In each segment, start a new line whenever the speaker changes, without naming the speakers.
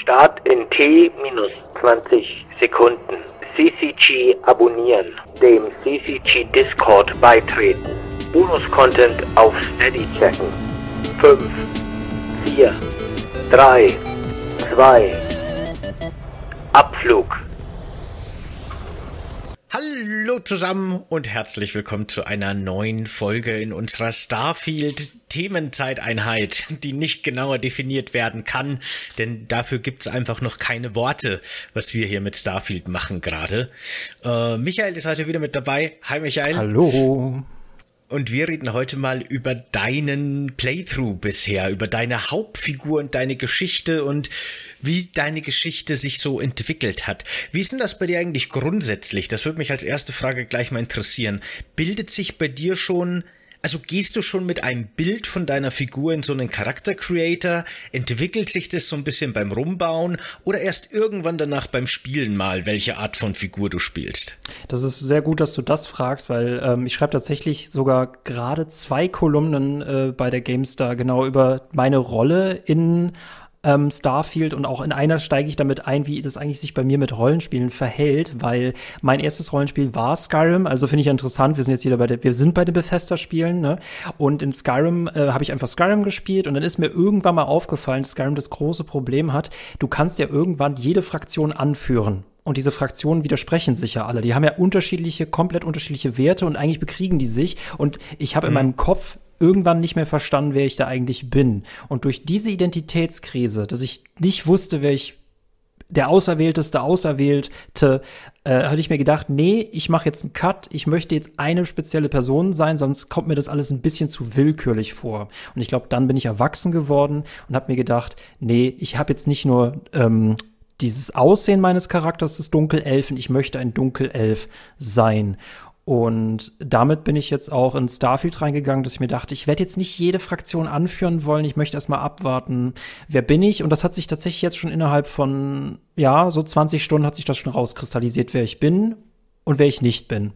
Start in T minus 20 Sekunden. CCG abonnieren. Dem CCG Discord beitreten. Bonus-Content auf Steady checken. 5, 4, 3, 2, Abflug.
Hallo zusammen und herzlich willkommen zu einer neuen Folge in unserer Starfield Themenzeiteinheit, die nicht genauer definiert werden kann, denn dafür gibt's einfach noch keine Worte, was wir hier mit Starfield machen gerade. Äh, Michael ist heute wieder mit dabei. Hi Michael.
Hallo.
Und wir reden heute mal über deinen Playthrough bisher, über deine Hauptfigur und deine Geschichte und wie deine Geschichte sich so entwickelt hat. Wie ist denn das bei dir eigentlich grundsätzlich? Das würde mich als erste Frage gleich mal interessieren. Bildet sich bei dir schon also gehst du schon mit einem Bild von deiner Figur in so einen Charakter Creator? Entwickelt sich das so ein bisschen beim Rumbauen oder erst irgendwann danach beim Spielen mal, welche Art von Figur du spielst?
Das ist sehr gut, dass du das fragst, weil ähm, ich schreibe tatsächlich sogar gerade zwei Kolumnen äh, bei der GameStar genau über meine Rolle in ähm, Starfield und auch in einer steige ich damit ein, wie das eigentlich sich bei mir mit Rollenspielen verhält, weil mein erstes Rollenspiel war Skyrim, also finde ich interessant, wir sind jetzt wieder bei der, wir sind bei den Bethesda-Spielen, ne? Und in Skyrim äh, habe ich einfach Skyrim gespielt und dann ist mir irgendwann mal aufgefallen, dass Skyrim das große Problem hat, du kannst ja irgendwann jede Fraktion anführen. Und diese Fraktionen widersprechen sich ja alle. Die haben ja unterschiedliche, komplett unterschiedliche Werte und eigentlich bekriegen die sich. Und ich habe mhm. in meinem Kopf irgendwann nicht mehr verstanden, wer ich da eigentlich bin. Und durch diese Identitätskrise, dass ich nicht wusste, wer ich der Auserwählteste Auserwählte, äh, hatte ich mir gedacht, nee, ich mache jetzt einen Cut, ich möchte jetzt eine spezielle Person sein, sonst kommt mir das alles ein bisschen zu willkürlich vor. Und ich glaube, dann bin ich erwachsen geworden und habe mir gedacht, nee, ich habe jetzt nicht nur ähm, dieses Aussehen meines Charakters des Dunkelelfen, ich möchte ein Dunkelelf sein. Und damit bin ich jetzt auch in Starfield reingegangen, dass ich mir dachte, ich werde jetzt nicht jede Fraktion anführen wollen, ich möchte erstmal abwarten, wer bin ich? Und das hat sich tatsächlich jetzt schon innerhalb von, ja, so 20 Stunden hat sich das schon rauskristallisiert, wer ich bin und wer ich nicht bin.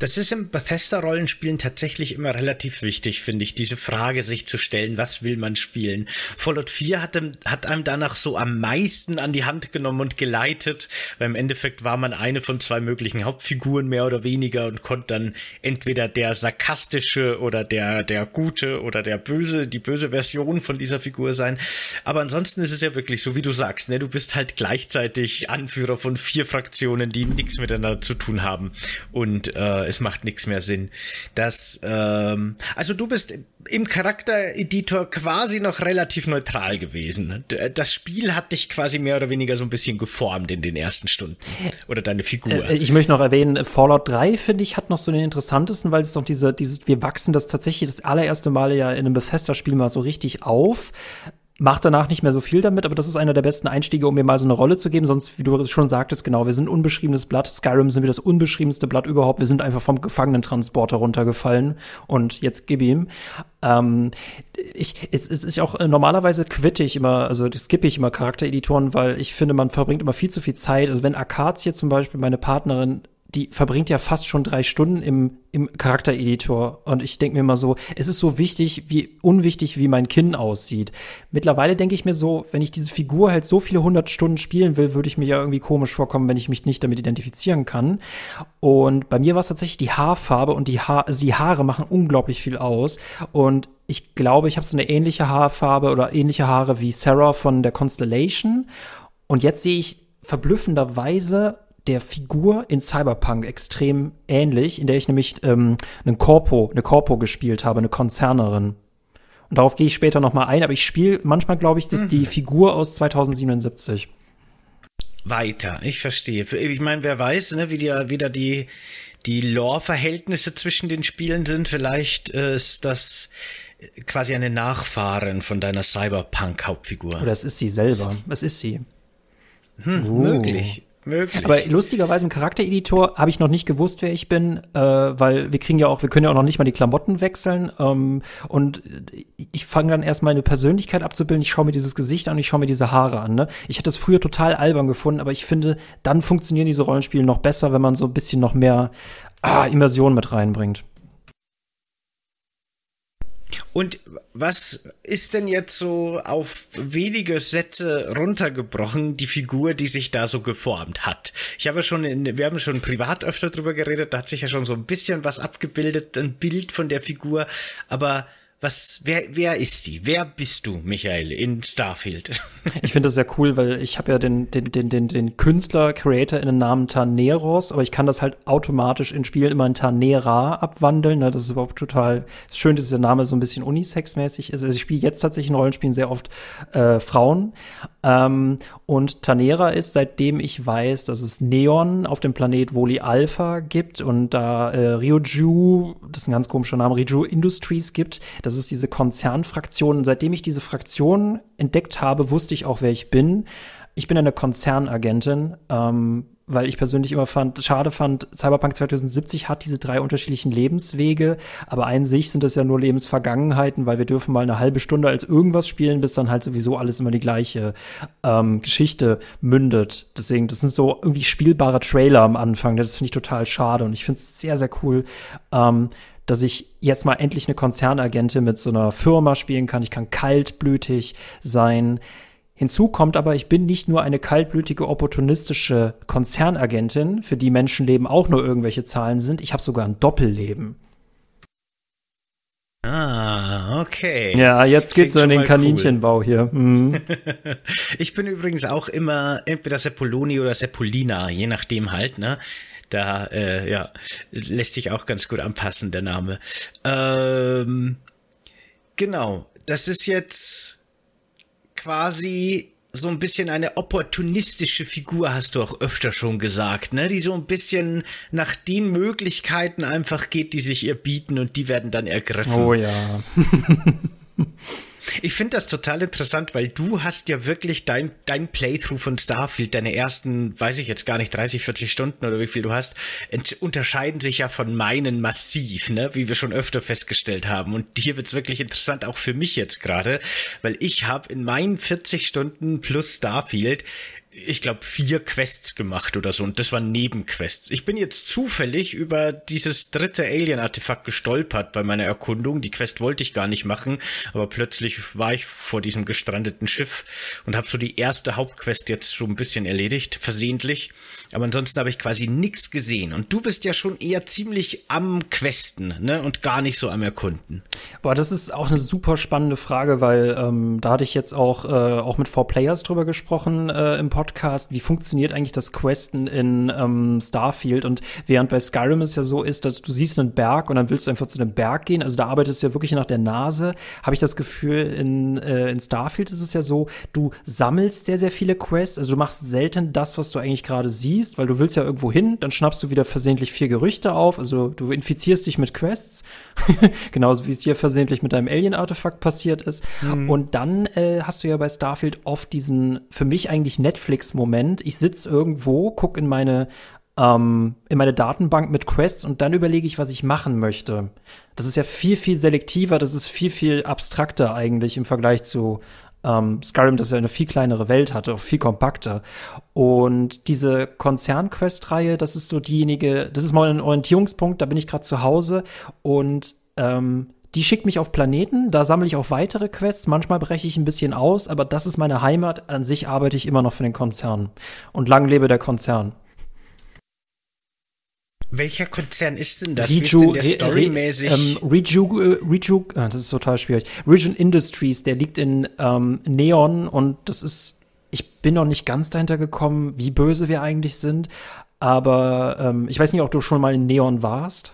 Das ist im Bethesda-Rollenspielen tatsächlich immer relativ wichtig, finde ich, diese Frage sich zu stellen, was will man spielen? Fallout 4 hat, hat einem danach so am meisten an die Hand genommen und geleitet, weil im Endeffekt war man eine von zwei möglichen Hauptfiguren mehr oder weniger und konnte dann entweder der sarkastische oder der, der gute oder der böse, die böse Version von dieser Figur sein. Aber ansonsten ist es ja wirklich so, wie du sagst, ne, du bist halt gleichzeitig Anführer von vier Fraktionen, die nichts miteinander zu tun haben und äh, es macht nichts mehr Sinn. Das, ähm, also du bist im Charaktereditor quasi noch relativ neutral gewesen. Das Spiel hat dich quasi mehr oder weniger so ein bisschen geformt in den ersten Stunden. Oder deine Figur.
Äh, ich möchte noch erwähnen, Fallout 3, finde ich, hat noch so den interessantesten, weil es doch diese, diese, wir wachsen das tatsächlich das allererste Mal ja in einem Bethesda-Spiel mal so richtig auf macht danach nicht mehr so viel damit, aber das ist einer der besten Einstiege, um mir mal so eine Rolle zu geben. Sonst, wie du schon sagtest, genau, wir sind unbeschriebenes Blatt. Skyrim sind wir das unbeschriebenste Blatt überhaupt. Wir sind einfach vom Gefangenentransporter runtergefallen und jetzt gib ihm. Ähm, ich, es, es ist auch äh, normalerweise quitte ich immer, also skippe ich immer Charaktereditoren, weil ich finde, man verbringt immer viel zu viel Zeit. Also wenn Akazie zum Beispiel, meine Partnerin, die verbringt ja fast schon drei Stunden im, im Charaktereditor. Und ich denke mir immer so, es ist so wichtig, wie unwichtig, wie mein Kinn aussieht. Mittlerweile denke ich mir so, wenn ich diese Figur halt so viele hundert Stunden spielen will, würde ich mir ja irgendwie komisch vorkommen, wenn ich mich nicht damit identifizieren kann. Und bei mir war es tatsächlich die Haarfarbe und die, ha also die Haare machen unglaublich viel aus. Und ich glaube, ich habe so eine ähnliche Haarfarbe oder ähnliche Haare wie Sarah von der Constellation. Und jetzt sehe ich verblüffenderweise der Figur in Cyberpunk extrem ähnlich, in der ich nämlich ähm, einen Corpo, eine Corpo gespielt habe, eine Konzernerin. Und darauf gehe ich später noch mal ein, aber ich spiele manchmal, glaube ich, das, mhm. die Figur aus 2077.
Weiter, ich verstehe. Ich meine, wer weiß, ne, wie die, wieder die, die Lore-Verhältnisse zwischen den Spielen sind. Vielleicht äh, ist das quasi eine Nachfahrin von deiner Cyberpunk-Hauptfigur.
Oder es ist sie selber. Es ist sie.
Hm, uh. Möglich. Möglich.
Aber lustigerweise im Charaktereditor habe ich noch nicht gewusst, wer ich bin, äh, weil wir kriegen ja auch, wir können ja auch noch nicht mal die Klamotten wechseln. Ähm, und ich fange dann erst meine Persönlichkeit abzubilden. Ich schaue mir dieses Gesicht an, ich schaue mir diese Haare an. Ne? Ich hätte das früher total albern gefunden, aber ich finde, dann funktionieren diese Rollenspiele noch besser, wenn man so ein bisschen noch mehr ah, Immersion mit reinbringt.
Und was ist denn jetzt so auf wenige Sätze runtergebrochen die Figur, die sich da so geformt hat? Ich habe schon, in, wir haben schon privat öfter drüber geredet, da hat sich ja schon so ein bisschen was abgebildet, ein Bild von der Figur, aber was, wer, wer ist die? Wer bist du, Michael, in Starfield?
Ich finde das sehr cool, weil ich habe ja den, den, den, den, den Künstler, Creator in den Namen Taneros, aber ich kann das halt automatisch in Spielen immer in Tanera abwandeln. Ne? Das ist überhaupt total schön, dass der Name so ein bisschen unisex-mäßig ist. Also ich spiele jetzt tatsächlich in Rollenspielen sehr oft äh, Frauen. Ähm, und Tanera ist, seitdem ich weiß, dass es Neon auf dem Planet Woli Alpha gibt und da äh, Ryoju, das ist ein ganz komischer Name, Ryoju Industries gibt, das ist diese Konzernfraktion. Und seitdem ich diese Fraktion entdeckt habe, wusste ich auch, wer ich bin. Ich bin eine Konzernagentin, ähm, weil ich persönlich immer fand, schade fand, Cyberpunk 2070 hat diese drei unterschiedlichen Lebenswege, aber ein sich sind das ja nur Lebensvergangenheiten, weil wir dürfen mal eine halbe Stunde als irgendwas spielen, bis dann halt sowieso alles immer die gleiche ähm, Geschichte mündet. Deswegen, das sind so irgendwie spielbare Trailer am Anfang. Das finde ich total schade und ich finde es sehr, sehr cool, ähm, dass ich jetzt mal endlich eine Konzernagentin mit so einer Firma spielen kann. Ich kann kaltblütig sein. Hinzu kommt aber, ich bin nicht nur eine kaltblütige, opportunistische Konzernagentin, für die Menschenleben auch nur irgendwelche Zahlen sind. Ich habe sogar ein Doppelleben.
Ah, okay.
Ja, jetzt geht's so in den Kaninchenbau cool. hier. Mhm.
ich bin übrigens auch immer entweder Seppoloni oder Sepolina, je nachdem halt, ne? Da, äh, ja, lässt sich auch ganz gut anpassen, der Name. Ähm, genau, das ist jetzt quasi so ein bisschen eine opportunistische Figur, hast du auch öfter schon gesagt, ne? Die so ein bisschen nach den Möglichkeiten einfach geht, die sich ihr bieten und die werden dann ergriffen.
Oh ja.
Ich finde das total interessant, weil du hast ja wirklich dein, dein Playthrough von Starfield, deine ersten, weiß ich jetzt gar nicht, 30, 40 Stunden oder wie viel du hast, unterscheiden sich ja von meinen massiv, ne, wie wir schon öfter festgestellt haben. Und hier wird's wirklich interessant, auch für mich jetzt gerade, weil ich habe in meinen 40 Stunden plus Starfield ich glaube, vier Quests gemacht oder so. Und das waren Nebenquests. Ich bin jetzt zufällig über dieses dritte Alien-Artefakt gestolpert bei meiner Erkundung. Die Quest wollte ich gar nicht machen, aber plötzlich war ich vor diesem gestrandeten Schiff und habe so die erste Hauptquest jetzt so ein bisschen erledigt, versehentlich. Aber ansonsten habe ich quasi nichts gesehen. Und du bist ja schon eher ziemlich am Questen, ne? Und gar nicht so am Erkunden.
Boah, das ist auch eine super spannende Frage, weil ähm, da hatte ich jetzt auch, äh, auch mit Four Players drüber gesprochen äh, im Podcast. Wie funktioniert eigentlich das Questen in ähm, Starfield? Und während bei Skyrim es ja so ist, dass du siehst einen Berg und dann willst du einfach zu dem Berg gehen. Also da arbeitest du ja wirklich nach der Nase. Habe ich das Gefühl, in, äh, in Starfield ist es ja so, du sammelst sehr, sehr viele Quests. Also du machst selten das, was du eigentlich gerade siehst weil du willst ja irgendwo hin, dann schnappst du wieder versehentlich vier Gerüchte auf, also du infizierst dich mit Quests, genauso wie es dir versehentlich mit deinem Alien-Artefakt passiert ist. Mhm. Und dann äh, hast du ja bei Starfield oft diesen, für mich eigentlich Netflix-Moment, ich sitze irgendwo, guck in meine ähm, in meine Datenbank mit Quests und dann überlege ich, was ich machen möchte. Das ist ja viel, viel selektiver, das ist viel, viel abstrakter eigentlich im Vergleich zu ähm, Skyrim, das ja eine viel kleinere Welt hatte, auch viel kompakter. Und diese Konzern-Quest-Reihe, das ist so diejenige, das ist mal ein Orientierungspunkt, da bin ich gerade zu Hause und ähm, die schickt mich auf Planeten, da sammle ich auch weitere Quests, manchmal breche ich ein bisschen aus, aber das ist meine Heimat. An sich arbeite ich immer noch für den Konzern. Und lang lebe der Konzern.
Welcher Konzern ist denn das?
Reju, Wie ist denn der storymäßig? Ähm, Reju, äh, Reju, äh, das ist total schwierig. Region Industries, der liegt in ähm, Neon und das ist, ich bin noch nicht ganz dahinter gekommen, wie böse wir eigentlich sind. Aber ähm, ich weiß nicht, ob du schon mal in Neon warst.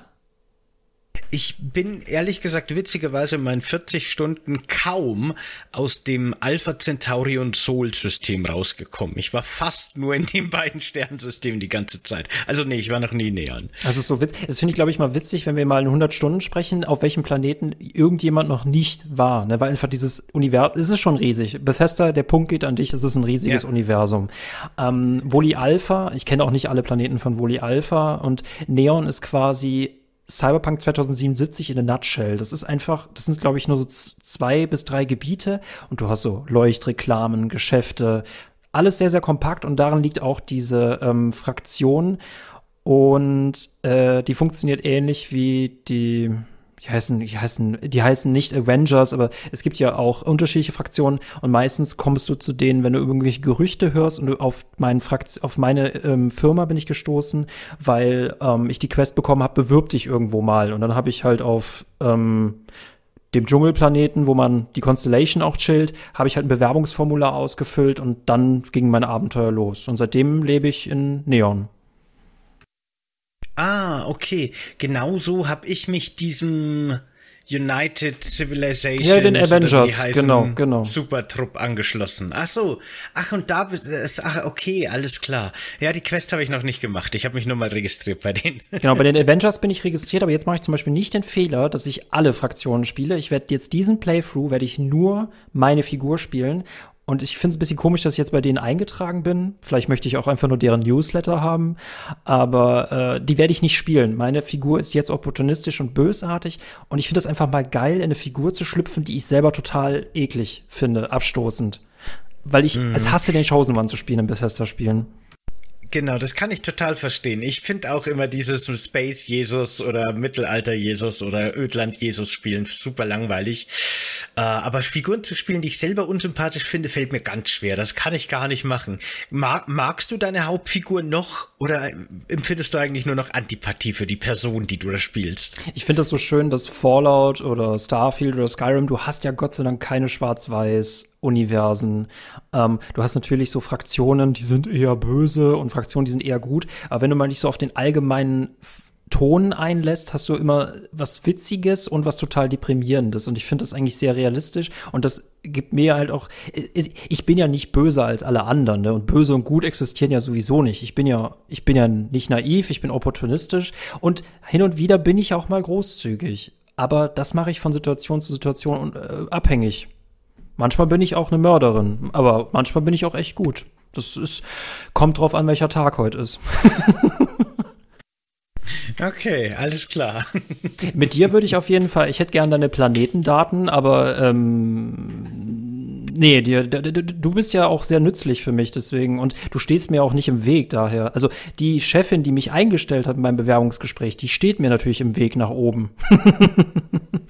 Ich bin ehrlich gesagt witzigerweise in meinen 40 Stunden kaum aus dem Alpha Centauri und Sol System rausgekommen. Ich war fast nur in den beiden Sternsystemen die ganze Zeit. Also nee, ich war noch nie näher.
Also so witzig. Das finde ich glaube ich mal witzig, wenn wir mal in 100 Stunden sprechen, auf welchem Planeten irgendjemand noch nicht war, ne? weil einfach dieses Universum, es ist schon riesig. Bethesda, der Punkt geht an dich, es ist ein riesiges ja. Universum. Ähm, Woli Alpha, ich kenne auch nicht alle Planeten von Woli Alpha und Neon ist quasi Cyberpunk 2077 in a nutshell. Das ist einfach, das sind, glaube ich, nur so zwei bis drei Gebiete. Und du hast so Leuchtreklamen, Geschäfte, alles sehr, sehr kompakt. Und darin liegt auch diese ähm, Fraktion. Und äh, die funktioniert ähnlich wie die die heißen, die heißen, die heißen nicht Avengers, aber es gibt ja auch unterschiedliche Fraktionen und meistens kommst du zu denen, wenn du irgendwelche Gerüchte hörst und auf meinen Frakt auf meine ähm, Firma bin ich gestoßen, weil ähm, ich die Quest bekommen habe, bewirb dich irgendwo mal und dann habe ich halt auf ähm, dem Dschungelplaneten, wo man die Constellation auch chillt, habe ich halt ein Bewerbungsformular ausgefüllt und dann ging mein Abenteuer los. Und seitdem lebe ich in Neon.
Ah, okay. Genauso habe ich mich diesem United Civilization.
Ja, den Avengers, genau, genau.
Supertrupp angeschlossen. Ach so. Ach, und da ist, ach, okay, alles klar. Ja, die Quest habe ich noch nicht gemacht. Ich habe mich nur mal registriert bei denen.
Genau, bei den Avengers bin ich registriert, aber jetzt mache ich zum Beispiel nicht den Fehler, dass ich alle Fraktionen spiele. Ich werde jetzt diesen Playthrough, werde ich nur meine Figur spielen und ich finde es ein bisschen komisch, dass ich jetzt bei denen eingetragen bin. Vielleicht möchte ich auch einfach nur deren Newsletter haben. Aber äh, die werde ich nicht spielen. Meine Figur ist jetzt opportunistisch und bösartig. Und ich finde es einfach mal geil, in eine Figur zu schlüpfen, die ich selber total eklig finde, abstoßend. Weil ich mhm. es hasse, den Chosen One zu spielen in Bethesda-Spielen.
Genau, das kann ich total verstehen. Ich finde auch immer dieses Space Jesus oder Mittelalter Jesus oder Ödland Jesus spielen super langweilig. Äh, aber Figuren zu spielen, die ich selber unsympathisch finde, fällt mir ganz schwer. Das kann ich gar nicht machen. Mag, magst du deine Hauptfigur noch oder empfindest du eigentlich nur noch Antipathie für die Person, die du da spielst?
Ich finde das so schön, dass Fallout oder Starfield oder Skyrim, du hast ja Gott sei Dank keine Schwarz-Weiß Universen. Ähm, du hast natürlich so Fraktionen, die sind eher böse und Fraktionen, die sind eher gut. Aber wenn du mal nicht so auf den allgemeinen Ton einlässt, hast du immer was Witziges und was total Deprimierendes. Und ich finde das eigentlich sehr realistisch. Und das gibt mir halt auch. Ich bin ja nicht böser als alle anderen, ne? Und böse und gut existieren ja sowieso nicht. Ich bin ja, ich bin ja nicht naiv, ich bin opportunistisch. Und hin und wieder bin ich auch mal großzügig. Aber das mache ich von Situation zu Situation äh, abhängig. Manchmal bin ich auch eine Mörderin, aber manchmal bin ich auch echt gut. Das ist, kommt drauf an, welcher Tag heute ist.
Okay, alles klar.
Mit dir würde ich auf jeden Fall, ich hätte gern deine Planetendaten, aber ähm, nee, dir, du bist ja auch sehr nützlich für mich, deswegen, und du stehst mir auch nicht im Weg daher. Also die Chefin, die mich eingestellt hat in meinem Bewerbungsgespräch, die steht mir natürlich im Weg nach oben.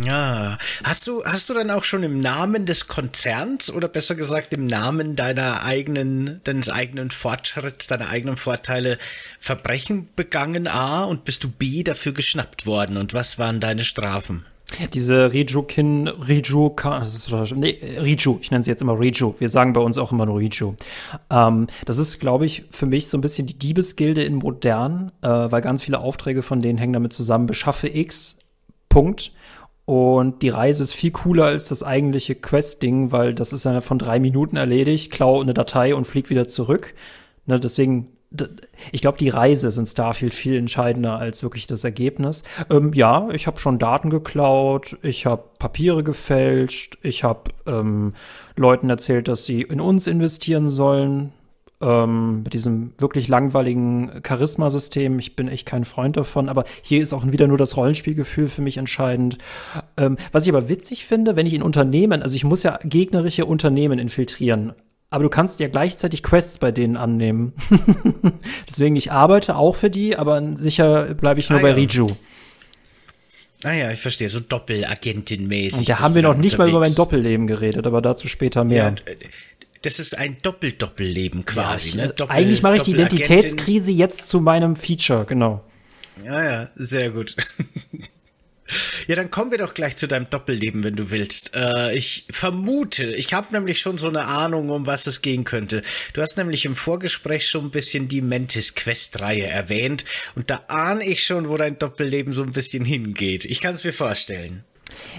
Ja, hast du hast du dann auch schon im Namen des Konzerns oder besser gesagt im Namen deiner eigenen deines eigenen Fortschritts, deiner eigenen Vorteile Verbrechen begangen A und bist du B dafür geschnappt worden und was waren deine Strafen?
Diese Rijukin, Riju, nee, Riju, ich nenne sie jetzt immer Riju. Wir sagen bei uns auch immer nur Riju. Ähm, das ist, glaube ich, für mich so ein bisschen die Diebesgilde in modern, äh, weil ganz viele Aufträge von denen hängen damit zusammen. Beschaffe X, Punkt. Und die Reise ist viel cooler als das eigentliche Quest-Ding, weil das ist ja von drei Minuten erledigt, klau eine Datei und flieg wieder zurück. Ne, deswegen, ich glaube, die Reise ist in Starfield viel entscheidender als wirklich das Ergebnis. Ähm, ja, ich habe schon Daten geklaut, ich habe Papiere gefälscht, ich habe ähm, Leuten erzählt, dass sie in uns investieren sollen ähm, mit diesem wirklich langweiligen Charisma-System. Ich bin echt kein Freund davon, aber hier ist auch wieder nur das Rollenspielgefühl für mich entscheidend. Ähm, was ich aber witzig finde, wenn ich in Unternehmen, also ich muss ja gegnerische Unternehmen infiltrieren, aber du kannst ja gleichzeitig Quests bei denen annehmen. Deswegen, ich arbeite auch für die, aber sicher bleibe ich nur ah, bei ja. Riju.
Ah ja, ich verstehe, so Doppelagentin-mäßig.
Und da haben wir noch nicht mal über mein Doppelleben geredet, aber dazu später mehr. Ja,
das ist ein Doppel-Doppelleben quasi. Ja,
ich, ne? Doppel, eigentlich mache ich die Identitätskrise jetzt zu meinem Feature, genau.
Ja, ja, sehr gut. Ja, dann kommen wir doch gleich zu deinem Doppelleben, wenn du willst. Äh, ich vermute, ich habe nämlich schon so eine Ahnung, um was es gehen könnte. Du hast nämlich im Vorgespräch schon ein bisschen die Mentis Quest-Reihe erwähnt und da ahne ich schon, wo dein Doppelleben so ein bisschen hingeht. Ich kann es mir vorstellen.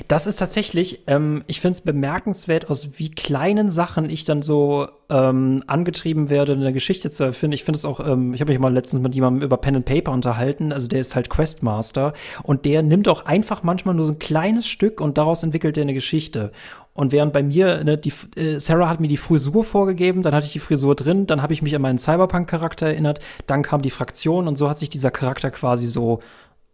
Das ist tatsächlich, ähm, ich finde es bemerkenswert, aus wie kleinen Sachen ich dann so ähm, angetrieben werde, eine Geschichte zu erfinden. Ich finde es auch, ähm, ich habe mich mal letztens mit jemandem über Pen and Paper unterhalten, also der ist halt Questmaster und der nimmt auch einfach manchmal nur so ein kleines Stück und daraus entwickelt er eine Geschichte. Und während bei mir, ne, die, äh, Sarah hat mir die Frisur vorgegeben, dann hatte ich die Frisur drin, dann habe ich mich an meinen Cyberpunk-Charakter erinnert, dann kam die Fraktion und so hat sich dieser Charakter quasi so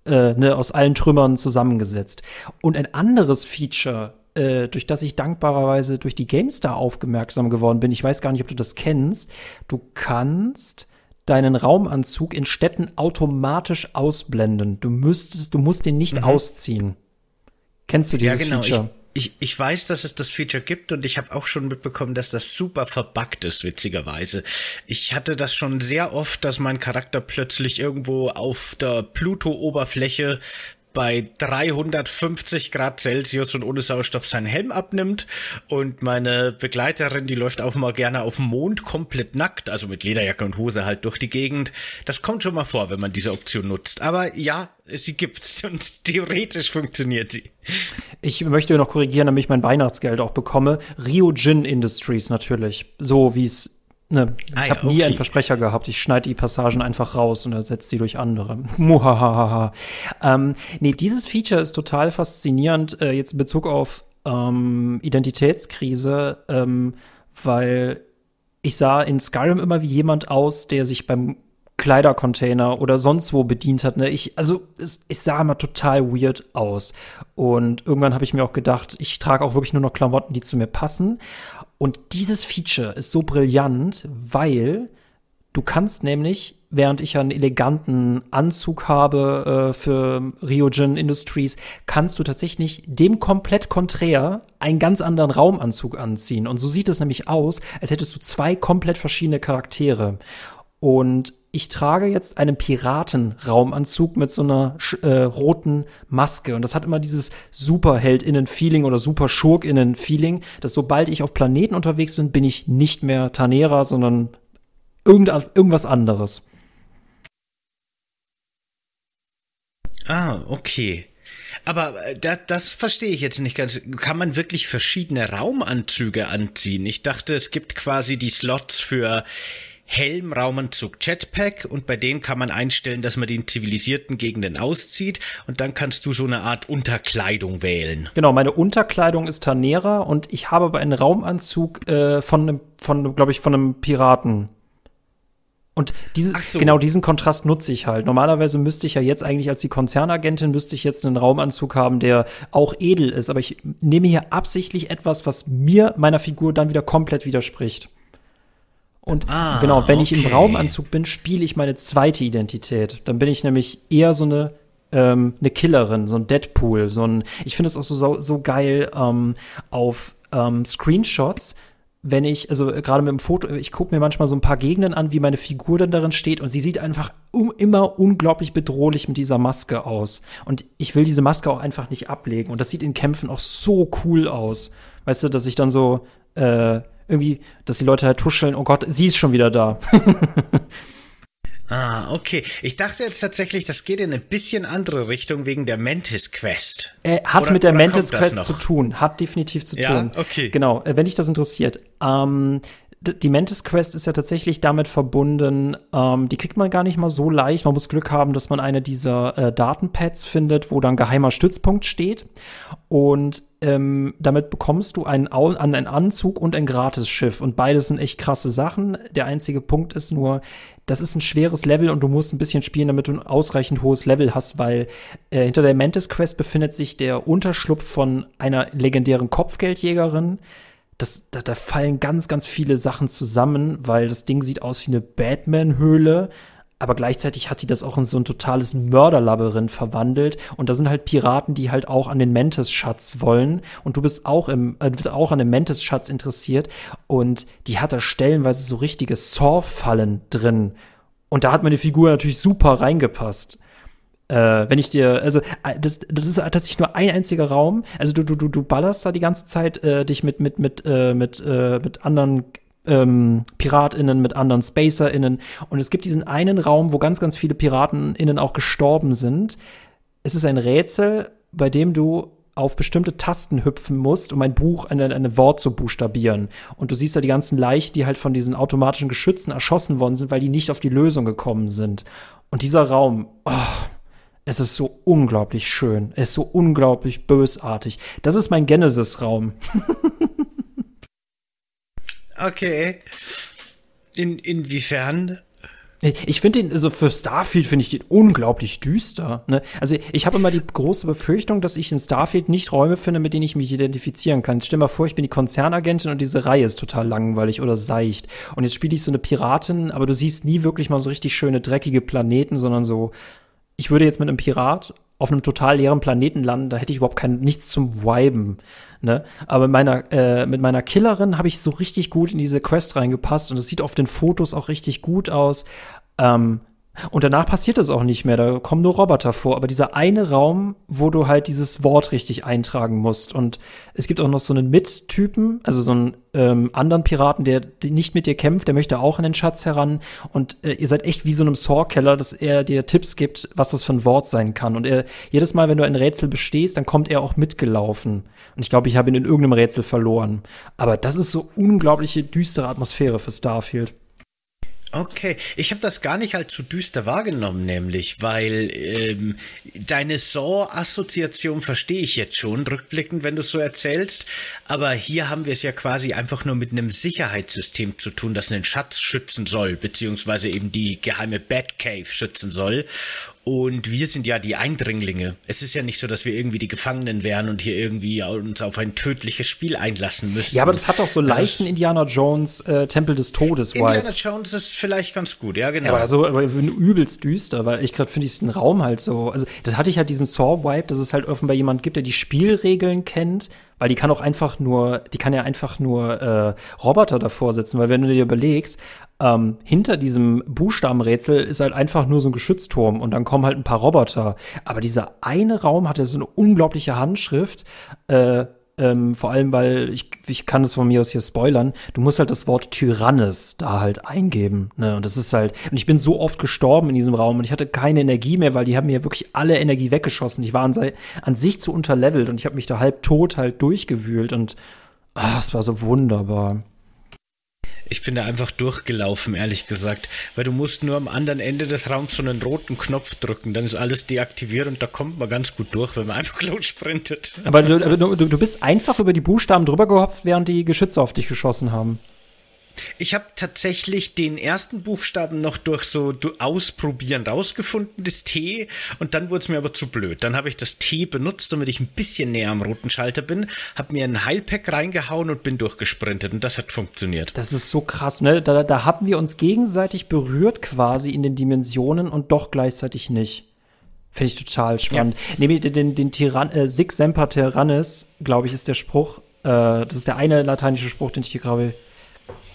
äh, ne, aus allen Trümmern zusammengesetzt. Und ein anderes Feature, äh, durch das ich dankbarerweise durch die GameStar aufmerksam geworden bin, ich weiß gar nicht, ob du das kennst, du kannst deinen Raumanzug in Städten automatisch ausblenden. Du müsstest, du musst den nicht mhm. ausziehen. Kennst du dieses ja, genau. Feature?
Ich, ich, weiß, dass es das Feature gibt und ich habe auch schon mitbekommen, dass das super verbuggt ist, witzigerweise. Ich hatte das schon sehr oft, dass mein Charakter plötzlich irgendwo auf der Pluto-Oberfläche bei 350 Grad Celsius und ohne Sauerstoff seinen Helm abnimmt und meine Begleiterin, die läuft auch mal gerne auf dem Mond komplett nackt, also mit Lederjacke und Hose halt durch die Gegend. Das kommt schon mal vor, wenn man diese Option nutzt. Aber ja, sie gibt's und theoretisch funktioniert sie.
Ich möchte noch korrigieren, damit ich mein Weihnachtsgeld auch bekomme. Rio Gin Industries natürlich, so wie es Ne, ich ah, habe ja, nie einen Versprecher gehabt. Ich schneide die Passagen einfach raus und ersetze sie durch andere. Muhahaha. ähm, nee, dieses Feature ist total faszinierend, äh, jetzt in Bezug auf ähm, Identitätskrise, ähm, weil ich sah in Skyrim immer wie jemand aus, der sich beim Kleidercontainer oder sonst wo bedient hat. Ne? Ich, also es, ich sah immer total weird aus. Und irgendwann habe ich mir auch gedacht, ich trage auch wirklich nur noch Klamotten, die zu mir passen. Und dieses Feature ist so brillant, weil du kannst nämlich, während ich einen eleganten Anzug habe äh, für Ryojin Industries, kannst du tatsächlich dem komplett konträr einen ganz anderen Raumanzug anziehen. Und so sieht es nämlich aus, als hättest du zwei komplett verschiedene Charaktere. Und ich trage jetzt einen Piratenraumanzug mit so einer äh, roten Maske. Und das hat immer dieses Superheldinnen-Feeling oder Super-Schurkinnen-Feeling, dass sobald ich auf Planeten unterwegs bin, bin ich nicht mehr Tanera, sondern irgend, irgendwas anderes.
Ah, okay. Aber äh, das, das verstehe ich jetzt nicht ganz. Kann man wirklich verschiedene Raumanzüge anziehen? Ich dachte, es gibt quasi die Slots für Helm, Raumanzug, Jetpack und bei denen kann man einstellen, dass man den zivilisierten Gegenden auszieht und dann kannst du so eine Art Unterkleidung wählen.
Genau, meine Unterkleidung ist Tanera und ich habe aber einen Raumanzug äh, von einem, von, glaube ich, von einem Piraten. Und dieses, so. genau diesen Kontrast nutze ich halt. Normalerweise müsste ich ja jetzt eigentlich als die Konzernagentin müsste ich jetzt einen Raumanzug haben, der auch edel ist. Aber ich nehme hier absichtlich etwas, was mir meiner Figur dann wieder komplett widerspricht. Und ah, genau, wenn okay. ich im Raumanzug bin, spiele ich meine zweite Identität. Dann bin ich nämlich eher so eine ähm, eine Killerin, so ein Deadpool, so ein. Ich finde es auch so, so, so geil ähm, auf ähm, Screenshots wenn ich, also gerade mit dem Foto, ich gucke mir manchmal so ein paar Gegenden an, wie meine Figur dann darin steht und sie sieht einfach um, immer unglaublich bedrohlich mit dieser Maske aus. Und ich will diese Maske auch einfach nicht ablegen. Und das sieht in Kämpfen auch so cool aus. Weißt du, dass ich dann so äh, irgendwie, dass die Leute halt tuscheln, oh Gott, sie ist schon wieder da.
Ah, okay. Ich dachte jetzt tatsächlich, das geht in eine bisschen andere Richtung wegen der Mantis Quest.
Äh, hat oder, mit der Mantis Quest zu tun. Hat definitiv zu tun.
Ja, okay.
Genau, äh, wenn dich das interessiert. Ähm, die Mantis Quest ist ja tatsächlich damit verbunden, ähm, die kriegt man gar nicht mal so leicht. Man muss Glück haben, dass man eine dieser äh, Datenpads findet, wo dann geheimer Stützpunkt steht. Und ähm, damit bekommst du einen, einen Anzug und ein Gratisschiff. Und beides sind echt krasse Sachen. Der einzige Punkt ist nur, das ist ein schweres Level und du musst ein bisschen spielen, damit du ein ausreichend hohes Level hast, weil äh, hinter der Mantis Quest befindet sich der Unterschlupf von einer legendären Kopfgeldjägerin das, da, da fallen ganz, ganz viele Sachen zusammen, weil das Ding sieht aus wie eine Batman-Höhle, aber gleichzeitig hat die das auch in so ein totales Mörderlabyrinth verwandelt. Und da sind halt Piraten, die halt auch an den Mantis-Schatz wollen. Und du bist auch im, äh, bist auch an dem Mantis-Schatz interessiert. Und die hat da stellenweise so richtige Saw-Fallen drin. Und da hat meine Figur natürlich super reingepasst. Äh, wenn ich dir, also äh, das, das ist tatsächlich nur ein einziger Raum. Also du, du, du, ballerst da die ganze Zeit äh, dich mit, mit, mit, äh, mit, äh, mit anderen ähm, PiratInnen, mit anderen SpacerInnen. Und es gibt diesen einen Raum, wo ganz, ganz viele PiratenInnen auch gestorben sind. Es ist ein Rätsel, bei dem du auf bestimmte Tasten hüpfen musst, um ein Buch, ein eine Wort zu buchstabieren. Und du siehst da die ganzen Leichen, die halt von diesen automatischen Geschützen erschossen worden sind, weil die nicht auf die Lösung gekommen sind. Und dieser Raum, oh, es ist so unglaublich schön. Es ist so unglaublich bösartig. Das ist mein Genesis-Raum.
okay. In, inwiefern?
Ich finde den, also für Starfield finde ich den unglaublich düster. Ne? Also ich habe immer die große Befürchtung, dass ich in Starfield nicht Räume finde, mit denen ich mich identifizieren kann. Stell dir mal vor, ich bin die Konzernagentin und diese Reihe ist total langweilig oder seicht. Und jetzt spiele ich so eine Piratin, aber du siehst nie wirklich mal so richtig schöne, dreckige Planeten, sondern so, ich würde jetzt mit einem Pirat auf einem total leeren Planeten landen, da hätte ich überhaupt kein nichts zum Viben. Ne? Aber mit meiner, äh, mit meiner Killerin habe ich so richtig gut in diese Quest reingepasst und es sieht auf den Fotos auch richtig gut aus. Ähm, und danach passiert das auch nicht mehr, da kommen nur Roboter vor. Aber dieser eine Raum, wo du halt dieses Wort richtig eintragen musst. Und es gibt auch noch so einen Mit-Typen, also so einen ähm, anderen Piraten, der nicht mit dir kämpft, der möchte auch an den Schatz heran. Und äh, ihr seid echt wie so einem Saw-Keller, dass er dir Tipps gibt, was das für ein Wort sein kann. Und er, jedes Mal, wenn du ein Rätsel bestehst, dann kommt er auch mitgelaufen. Und ich glaube, ich habe ihn in irgendeinem Rätsel verloren. Aber das ist so unglaubliche düstere Atmosphäre für Starfield.
Okay, ich habe das gar nicht als zu düster wahrgenommen, nämlich, weil ähm, deine Saw-Assoziation verstehe ich jetzt schon, rückblickend, wenn du es so erzählst, aber hier haben wir es ja quasi einfach nur mit einem Sicherheitssystem zu tun, das einen Schatz schützen soll, beziehungsweise eben die geheime Batcave schützen soll. Und wir sind ja die Eindringlinge. Es ist ja nicht so, dass wir irgendwie die Gefangenen wären und hier irgendwie uns auf ein tödliches Spiel einlassen müssen.
Ja, aber das hat doch so leichten Indiana Jones äh, Tempel des Todes
Indiana Jones ist vielleicht ganz gut, ja genau.
Ja, aber so aber übelst düster, weil ich gerade finde ich den Raum halt so, also das hatte ich halt diesen Saw Vibe, dass es halt offenbar jemand gibt, der die Spielregeln kennt, weil die kann auch einfach nur, die kann ja einfach nur äh, Roboter davor sitzen, weil wenn du dir überlegst, ähm, hinter diesem Buchstabenrätsel ist halt einfach nur so ein Geschützturm und dann kommen halt ein paar Roboter. Aber dieser eine Raum hat ja so eine unglaubliche Handschrift. Äh, ähm, vor allem, weil ich, ich kann es von mir aus hier spoilern, du musst halt das Wort Tyrannis da halt eingeben. Ne? Und das ist halt, und ich bin so oft gestorben in diesem Raum und ich hatte keine Energie mehr, weil die haben mir wirklich alle Energie weggeschossen. Ich war an, an sich zu unterlevelt und ich habe mich da halb tot halt durchgewühlt und ah, es war so wunderbar.
Ich bin da einfach durchgelaufen, ehrlich gesagt. Weil du musst nur am anderen Ende des Raums so einen roten Knopf drücken, dann ist alles deaktiviert und da kommt man ganz gut durch, wenn man einfach laut sprintet.
Aber du, du, du bist einfach über die Buchstaben drüber gehopft, während die Geschütze auf dich geschossen haben.
Ich habe tatsächlich den ersten Buchstaben noch durch so Ausprobieren rausgefunden, das T, und dann wurde es mir aber zu blöd. Dann habe ich das T benutzt, damit ich ein bisschen näher am roten Schalter bin, habe mir ein Heilpack reingehauen und bin durchgesprintet und das hat funktioniert.
Das ist so krass, ne? Da, da haben wir uns gegenseitig berührt quasi in den Dimensionen und doch gleichzeitig nicht. Finde ich total spannend. Ja. Nehme den, den, den Tyrann, äh, Sig Semper Tyrannis, glaube ich, ist der Spruch. Äh, das ist der eine lateinische Spruch, den ich hier gerade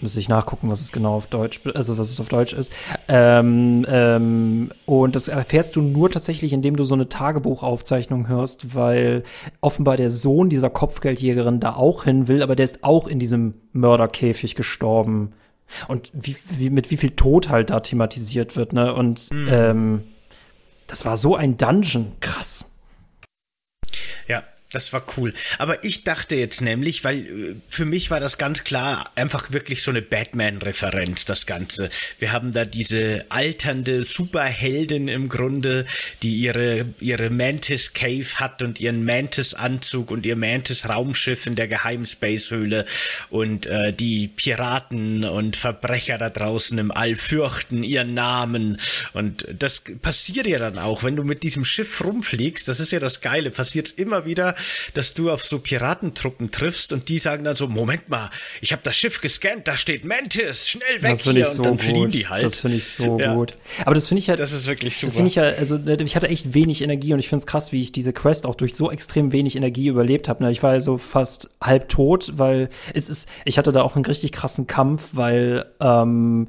Jetzt müsste ich nachgucken, was es genau auf Deutsch, also was es auf Deutsch ist. Ähm, ähm, und das erfährst du nur tatsächlich, indem du so eine Tagebuchaufzeichnung hörst, weil offenbar der Sohn dieser Kopfgeldjägerin da auch hin will, aber der ist auch in diesem Mörderkäfig gestorben. Und wie, wie, mit wie viel Tod halt da thematisiert wird, ne? Und mhm. ähm, das war so ein Dungeon. Krass.
Das war cool. Aber ich dachte jetzt nämlich, weil äh, für mich war das ganz klar einfach wirklich so eine Batman-Referenz, das Ganze. Wir haben da diese alternde Superheldin im Grunde, die ihre, ihre Mantis Cave hat und ihren Mantis-Anzug und ihr Mantis-Raumschiff in der geheimen Space-Höhle und äh, die Piraten und Verbrecher da draußen im All fürchten ihren Namen. Und das passiert ja dann auch, wenn du mit diesem Schiff rumfliegst. Das ist ja das Geile. Passiert immer wieder, dass du auf so Piratentruppen triffst und die sagen dann so, Moment mal, ich habe das Schiff gescannt, da steht Mantis, schnell weg hier
so
und dann
gut.
fliehen die halt.
Das finde ich so ja. gut. Aber das finde ich halt,
das ist wirklich super.
Das finde ich ja, also ich hatte echt wenig Energie und ich finde es krass, wie ich diese Quest auch durch so extrem wenig Energie überlebt habe. Ne? Ich war ja so fast halb tot, weil es ist, ich hatte da auch einen richtig krassen Kampf, weil ähm,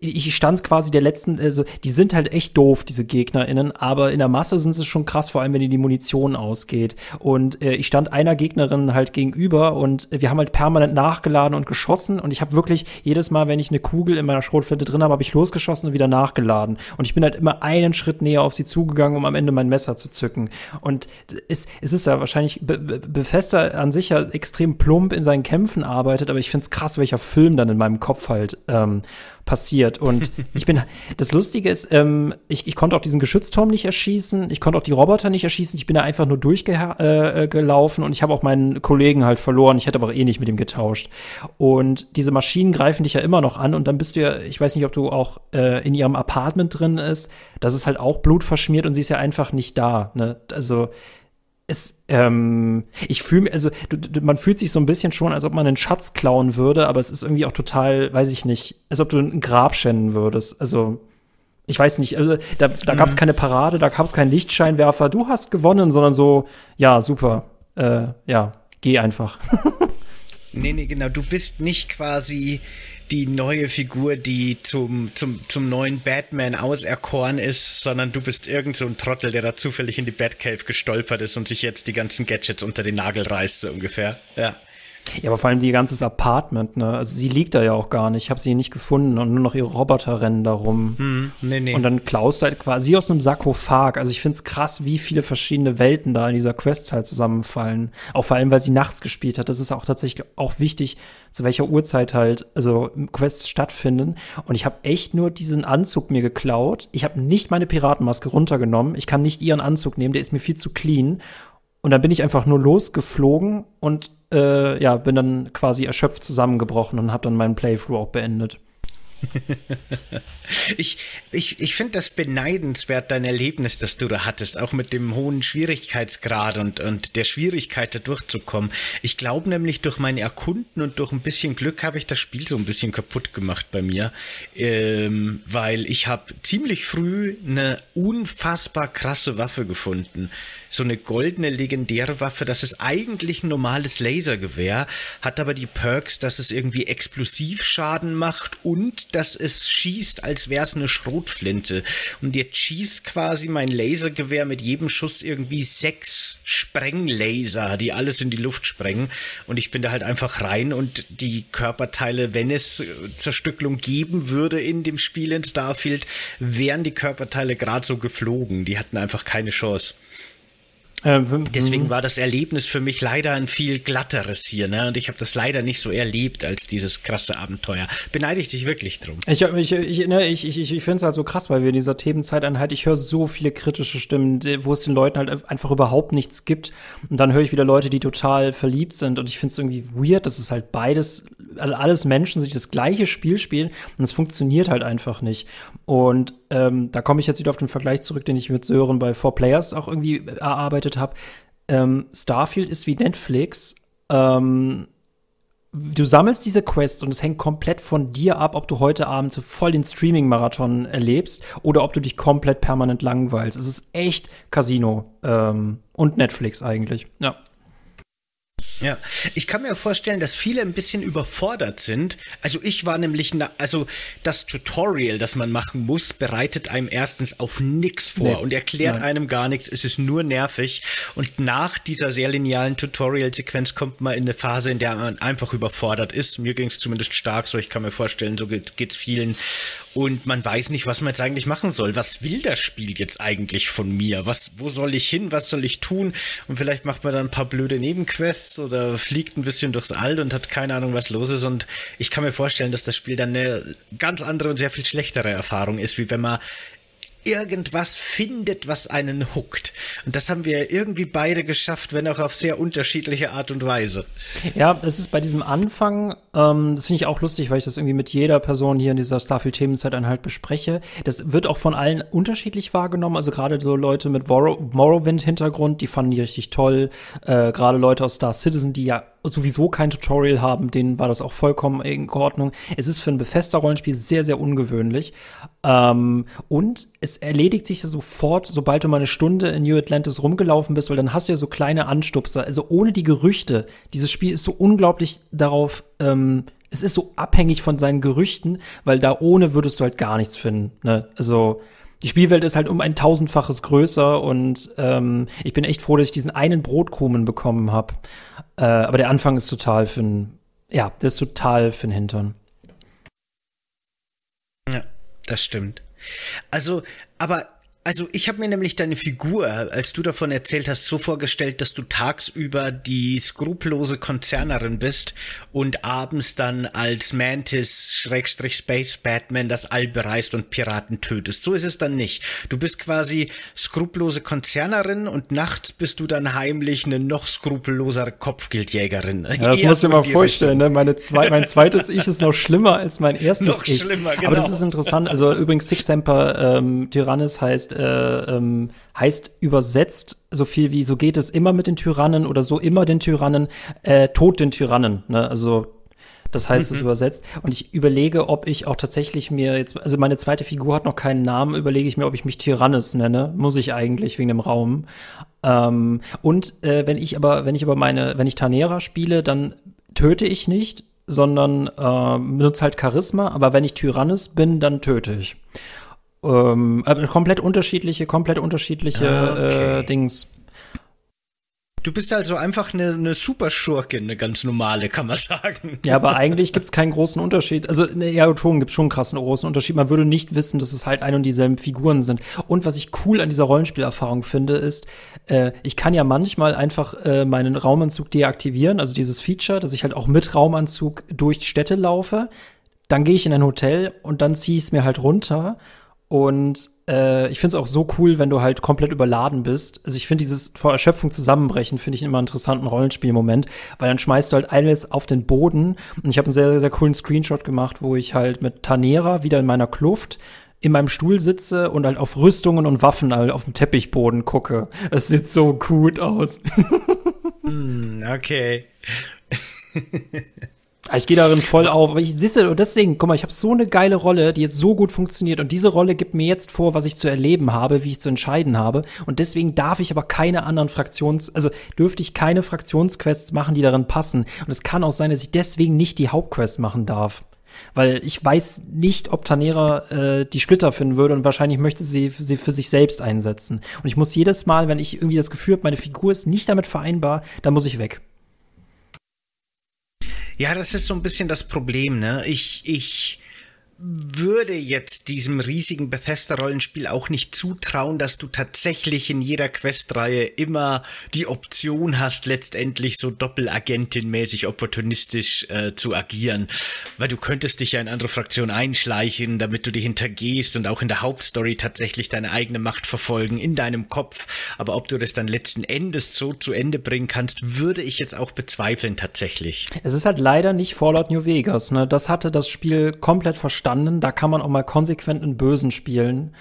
ich stand quasi der letzten, also die sind halt echt doof, diese GegnerInnen, aber in der Masse sind sie schon krass, vor allem wenn die Munition ausgeht. Und äh, ich stand einer Gegnerin halt gegenüber und wir haben halt permanent nachgeladen und geschossen und ich habe wirklich jedes Mal, wenn ich eine Kugel in meiner Schrotflinte drin habe, habe ich losgeschossen und wieder nachgeladen. Und ich bin halt immer einen Schritt näher auf sie zugegangen, um am Ende mein Messer zu zücken. Und es, es ist ja wahrscheinlich, Be Bethesda an sich ja extrem plump in seinen Kämpfen arbeitet, aber ich find's krass, welcher Film dann in meinem Kopf halt ähm, passiert. Und ich bin, das Lustige ist, ähm, ich, ich konnte auch diesen Geschützturm nicht erschießen, ich konnte auch die Roboter nicht erschießen, ich bin da einfach nur durchgelaufen äh, und ich habe auch meinen Kollegen halt verloren. Ich hätte aber auch eh nicht mit ihm getauscht. Und diese Maschinen greifen dich ja immer noch an und dann bist du ja, ich weiß nicht, ob du auch äh, in ihrem Apartment drin ist, das ist halt auch blutverschmiert und sie ist ja einfach nicht da. Ne? Also es, ähm, ich fühle, also du, du, man fühlt sich so ein bisschen schon, als ob man einen Schatz klauen würde, aber es ist irgendwie auch total, weiß ich nicht, als ob du ein Grab schänden würdest. Also ich weiß nicht, also da, da gab es mhm. keine Parade, da gab es keinen Lichtscheinwerfer. Du hast gewonnen, sondern so, ja, super, äh, ja, geh einfach.
nee, nee, genau. Du bist nicht quasi die neue Figur, die zum, zum, zum neuen Batman auserkoren ist, sondern du bist irgend so ein Trottel, der da zufällig in die Batcave gestolpert ist und sich jetzt die ganzen Gadgets unter den Nagel reißt, so ungefähr. Ja.
Ja, aber vor allem die ganze Apartment, ne? Also sie liegt da ja auch gar nicht. Ich habe sie nicht gefunden und nur noch ihre Roboter rennen da rum. Hm, nee, nee. Und dann klaust du halt quasi aus einem Sarkophag. Also ich find's krass, wie viele verschiedene Welten da in dieser Quest halt zusammenfallen. Auch vor allem, weil sie nachts gespielt hat. Das ist auch tatsächlich auch wichtig, zu welcher Uhrzeit halt also Quests stattfinden. Und ich habe echt nur diesen Anzug mir geklaut. Ich habe nicht meine Piratenmaske runtergenommen. Ich kann nicht ihren Anzug nehmen, der ist mir viel zu clean. Und dann bin ich einfach nur losgeflogen und äh, ja, bin dann quasi erschöpft zusammengebrochen und habe dann meinen Playthrough auch beendet.
ich ich, ich finde das beneidenswert, dein Erlebnis, das du da hattest, auch mit dem hohen Schwierigkeitsgrad und, und der Schwierigkeit, da durchzukommen. Ich glaube nämlich, durch mein Erkunden und durch ein bisschen Glück habe ich das Spiel so ein bisschen kaputt gemacht bei mir, ähm, weil ich habe ziemlich früh eine unfassbar krasse Waffe gefunden so eine goldene legendäre Waffe. Das ist eigentlich ein normales Lasergewehr, hat aber die Perks, dass es irgendwie Explosivschaden macht und dass es schießt, als wäre es eine Schrotflinte. Und jetzt schießt quasi mein Lasergewehr mit jedem Schuss irgendwie sechs Sprenglaser, die alles in die Luft sprengen. Und ich bin da halt einfach rein und die Körperteile, wenn es Zerstücklung geben würde in dem Spiel in Starfield, wären die Körperteile gerade so geflogen. Die hatten einfach keine Chance. Äh, Deswegen war das Erlebnis für mich leider ein viel glatteres hier, ne? Und ich habe das leider nicht so erlebt als dieses krasse Abenteuer. Beneide ich dich wirklich drum.
Ich, ich, ich, ne, ich, ich, ich finde es halt so krass, weil wir in dieser Themenzeiteinheit, ich höre so viele kritische Stimmen, wo es den Leuten halt einfach überhaupt nichts gibt. Und dann höre ich wieder Leute, die total verliebt sind. Und ich finde es irgendwie weird, dass es halt beides, also alles Menschen sich das gleiche Spiel spielen und es funktioniert halt einfach nicht. Und ähm, da komme ich jetzt wieder auf den Vergleich zurück, den ich mit Sören bei Four Players auch irgendwie erarbeitet habe. Ähm, Starfield ist wie Netflix. Ähm, du sammelst diese Quest und es hängt komplett von dir ab, ob du heute Abend so voll den Streaming-Marathon erlebst oder ob du dich komplett permanent langweilst. Es ist echt Casino ähm, und Netflix eigentlich. Ja.
Ja, ich kann mir vorstellen, dass viele ein bisschen überfordert sind. Also ich war nämlich, na, also das Tutorial, das man machen muss, bereitet einem erstens auf nix vor nee, und erklärt nein. einem gar nichts. Es ist nur nervig. Und nach dieser sehr linealen Tutorial-Sequenz kommt man in eine Phase, in der man einfach überfordert ist. Mir ging es zumindest stark so. Ich kann mir vorstellen, so geht es vielen und man weiß nicht, was man jetzt eigentlich machen soll. Was will das Spiel jetzt eigentlich von mir? Was, wo soll ich hin? Was soll ich tun? Und vielleicht macht man dann ein paar blöde Nebenquests oder fliegt ein bisschen durchs All und hat keine Ahnung, was los ist. Und ich kann mir vorstellen, dass das Spiel dann eine ganz andere und sehr viel schlechtere Erfahrung ist, wie wenn man irgendwas findet, was einen huckt. Und das haben wir irgendwie beide geschafft, wenn auch auf sehr unterschiedliche Art und Weise.
Ja, es ist bei diesem Anfang, ähm, das finde ich auch lustig, weil ich das irgendwie mit jeder Person hier in dieser Starfield-Themenzeit halt bespreche. Das wird auch von allen unterschiedlich wahrgenommen. Also gerade so Leute mit Morrowind-Hintergrund, die fanden die richtig toll. Äh, gerade Leute aus Star Citizen, die ja sowieso kein Tutorial haben, denen war das auch vollkommen in Ordnung. Es ist für ein Bethesda-Rollenspiel sehr, sehr ungewöhnlich. Ähm, und es erledigt sich sofort, sobald du mal eine Stunde in New Atlantis rumgelaufen bist, weil dann hast du ja so kleine Anstupser. Also ohne die Gerüchte. Dieses Spiel ist so unglaublich darauf, ähm, es ist so abhängig von seinen Gerüchten, weil da ohne würdest du halt gar nichts finden. Ne? Also die Spielwelt ist halt um ein tausendfaches größer und ähm, ich bin echt froh, dass ich diesen einen Brotkrumen bekommen habe. Äh, aber der Anfang ist total für ein, ja, der ist total für den Hintern.
Ja, das stimmt. Also, aber Also ich habe mir nämlich deine Figur, als du davon erzählt hast, so vorgestellt, dass du tagsüber die skrupellose Konzernerin bist und abends dann als Mantis Schrägstrich Space Batman das All bereist und Piraten tötest. So ist es dann nicht. Du bist quasi skrupellose Konzernerin und nachts bist du dann heimlich eine noch skrupellosere Kopfgeldjägerin.
Ja, das musst du dir mal vorstellen. Ne? Meine zwei, mein zweites Ich ist noch schlimmer als mein erstes
noch
Ich.
schlimmer, genau.
Aber das ist interessant. Also übrigens Six Semper ähm, Tyrannis heißt äh, ähm, heißt übersetzt so viel wie so geht es immer mit den Tyrannen oder so immer den Tyrannen, äh, Tod den Tyrannen. Ne? Also das heißt es
Mhm.
übersetzt. Und ich überlege, ob ich auch tatsächlich mir jetzt, also meine zweite Figur hat noch keinen Namen, überlege ich mir, ob ich mich Tyrannis nenne. Muss ich eigentlich wegen dem Raum. Ähm, und äh, wenn ich aber, wenn ich aber meine, wenn ich Tanera spiele, dann töte ich nicht, sondern äh, benutze halt Charisma. Aber wenn ich Tyrannis bin, dann töte ich. Ähm, aber komplett unterschiedliche, komplett unterschiedliche
Ah, okay.
äh, Dings.
Du bist also einfach eine, eine Superschurkin, eine ganz normale, kann man sagen.
Ja, aber eigentlich gibt's keinen großen Unterschied. Also, ne, ja, schon, gibt's schon einen krassen großen Unterschied. Man würde nicht wissen, dass es halt ein und dieselben Figuren sind. Und was ich cool an dieser Rollenspielerfahrung finde, ist, äh, ich kann ja manchmal einfach äh, meinen Raumanzug deaktivieren, also dieses Feature, dass ich halt auch mit Raumanzug durch Städte laufe. Dann gehe ich in ein Hotel und dann ziehe ich es mir halt runter. Und äh, ich finde es auch so cool, wenn du halt komplett überladen bist. Also ich finde dieses vor Erschöpfung zusammenbrechen, finde ich immer einen interessanten Rollenspielmoment, weil dann schmeißt du halt alles auf den Boden. Und ich habe einen sehr, sehr coolen Screenshot gemacht, wo ich halt mit Tanera wieder in meiner Kluft in meinem Stuhl sitze und halt auf Rüstungen und Waffen halt auf dem Teppichboden gucke. Es sieht so gut aus.
Okay.
Ah, Ich gehe darin voll auf. Ich siehste, und deswegen, guck mal, ich habe so eine geile Rolle, die jetzt so gut funktioniert. Und diese Rolle gibt mir jetzt vor, was ich zu erleben habe, wie ich zu entscheiden habe. Und deswegen darf ich aber keine anderen Fraktions-, also dürfte ich keine Fraktionsquests machen, die darin passen. Und es kann auch sein, dass ich deswegen nicht die Hauptquest machen darf. Weil ich weiß nicht, ob Tanera äh, die Splitter finden würde und wahrscheinlich möchte sie sie für sich selbst einsetzen. Und ich muss jedes Mal, wenn ich irgendwie das Gefühl habe, meine Figur ist nicht damit vereinbar, dann muss ich weg.
Ja, das ist so ein bisschen das Problem, ne? Ich, ich würde jetzt diesem riesigen Bethesda-Rollenspiel auch nicht zutrauen, dass du tatsächlich in jeder Questreihe immer die Option hast, letztendlich so Doppelagentin-mäßig opportunistisch äh, zu agieren. Weil du könntest dich ja in andere Fraktionen einschleichen, damit du die hintergehst und auch in der Hauptstory tatsächlich deine eigene Macht verfolgen in deinem Kopf. Aber ob du das dann letzten Endes so zu Ende bringen kannst, würde ich jetzt auch bezweifeln tatsächlich.
Es ist halt leider nicht Fallout New Vegas. Ne? Das hatte das Spiel komplett verstanden. Da kann man auch mal konsequent einen Bösen spielen.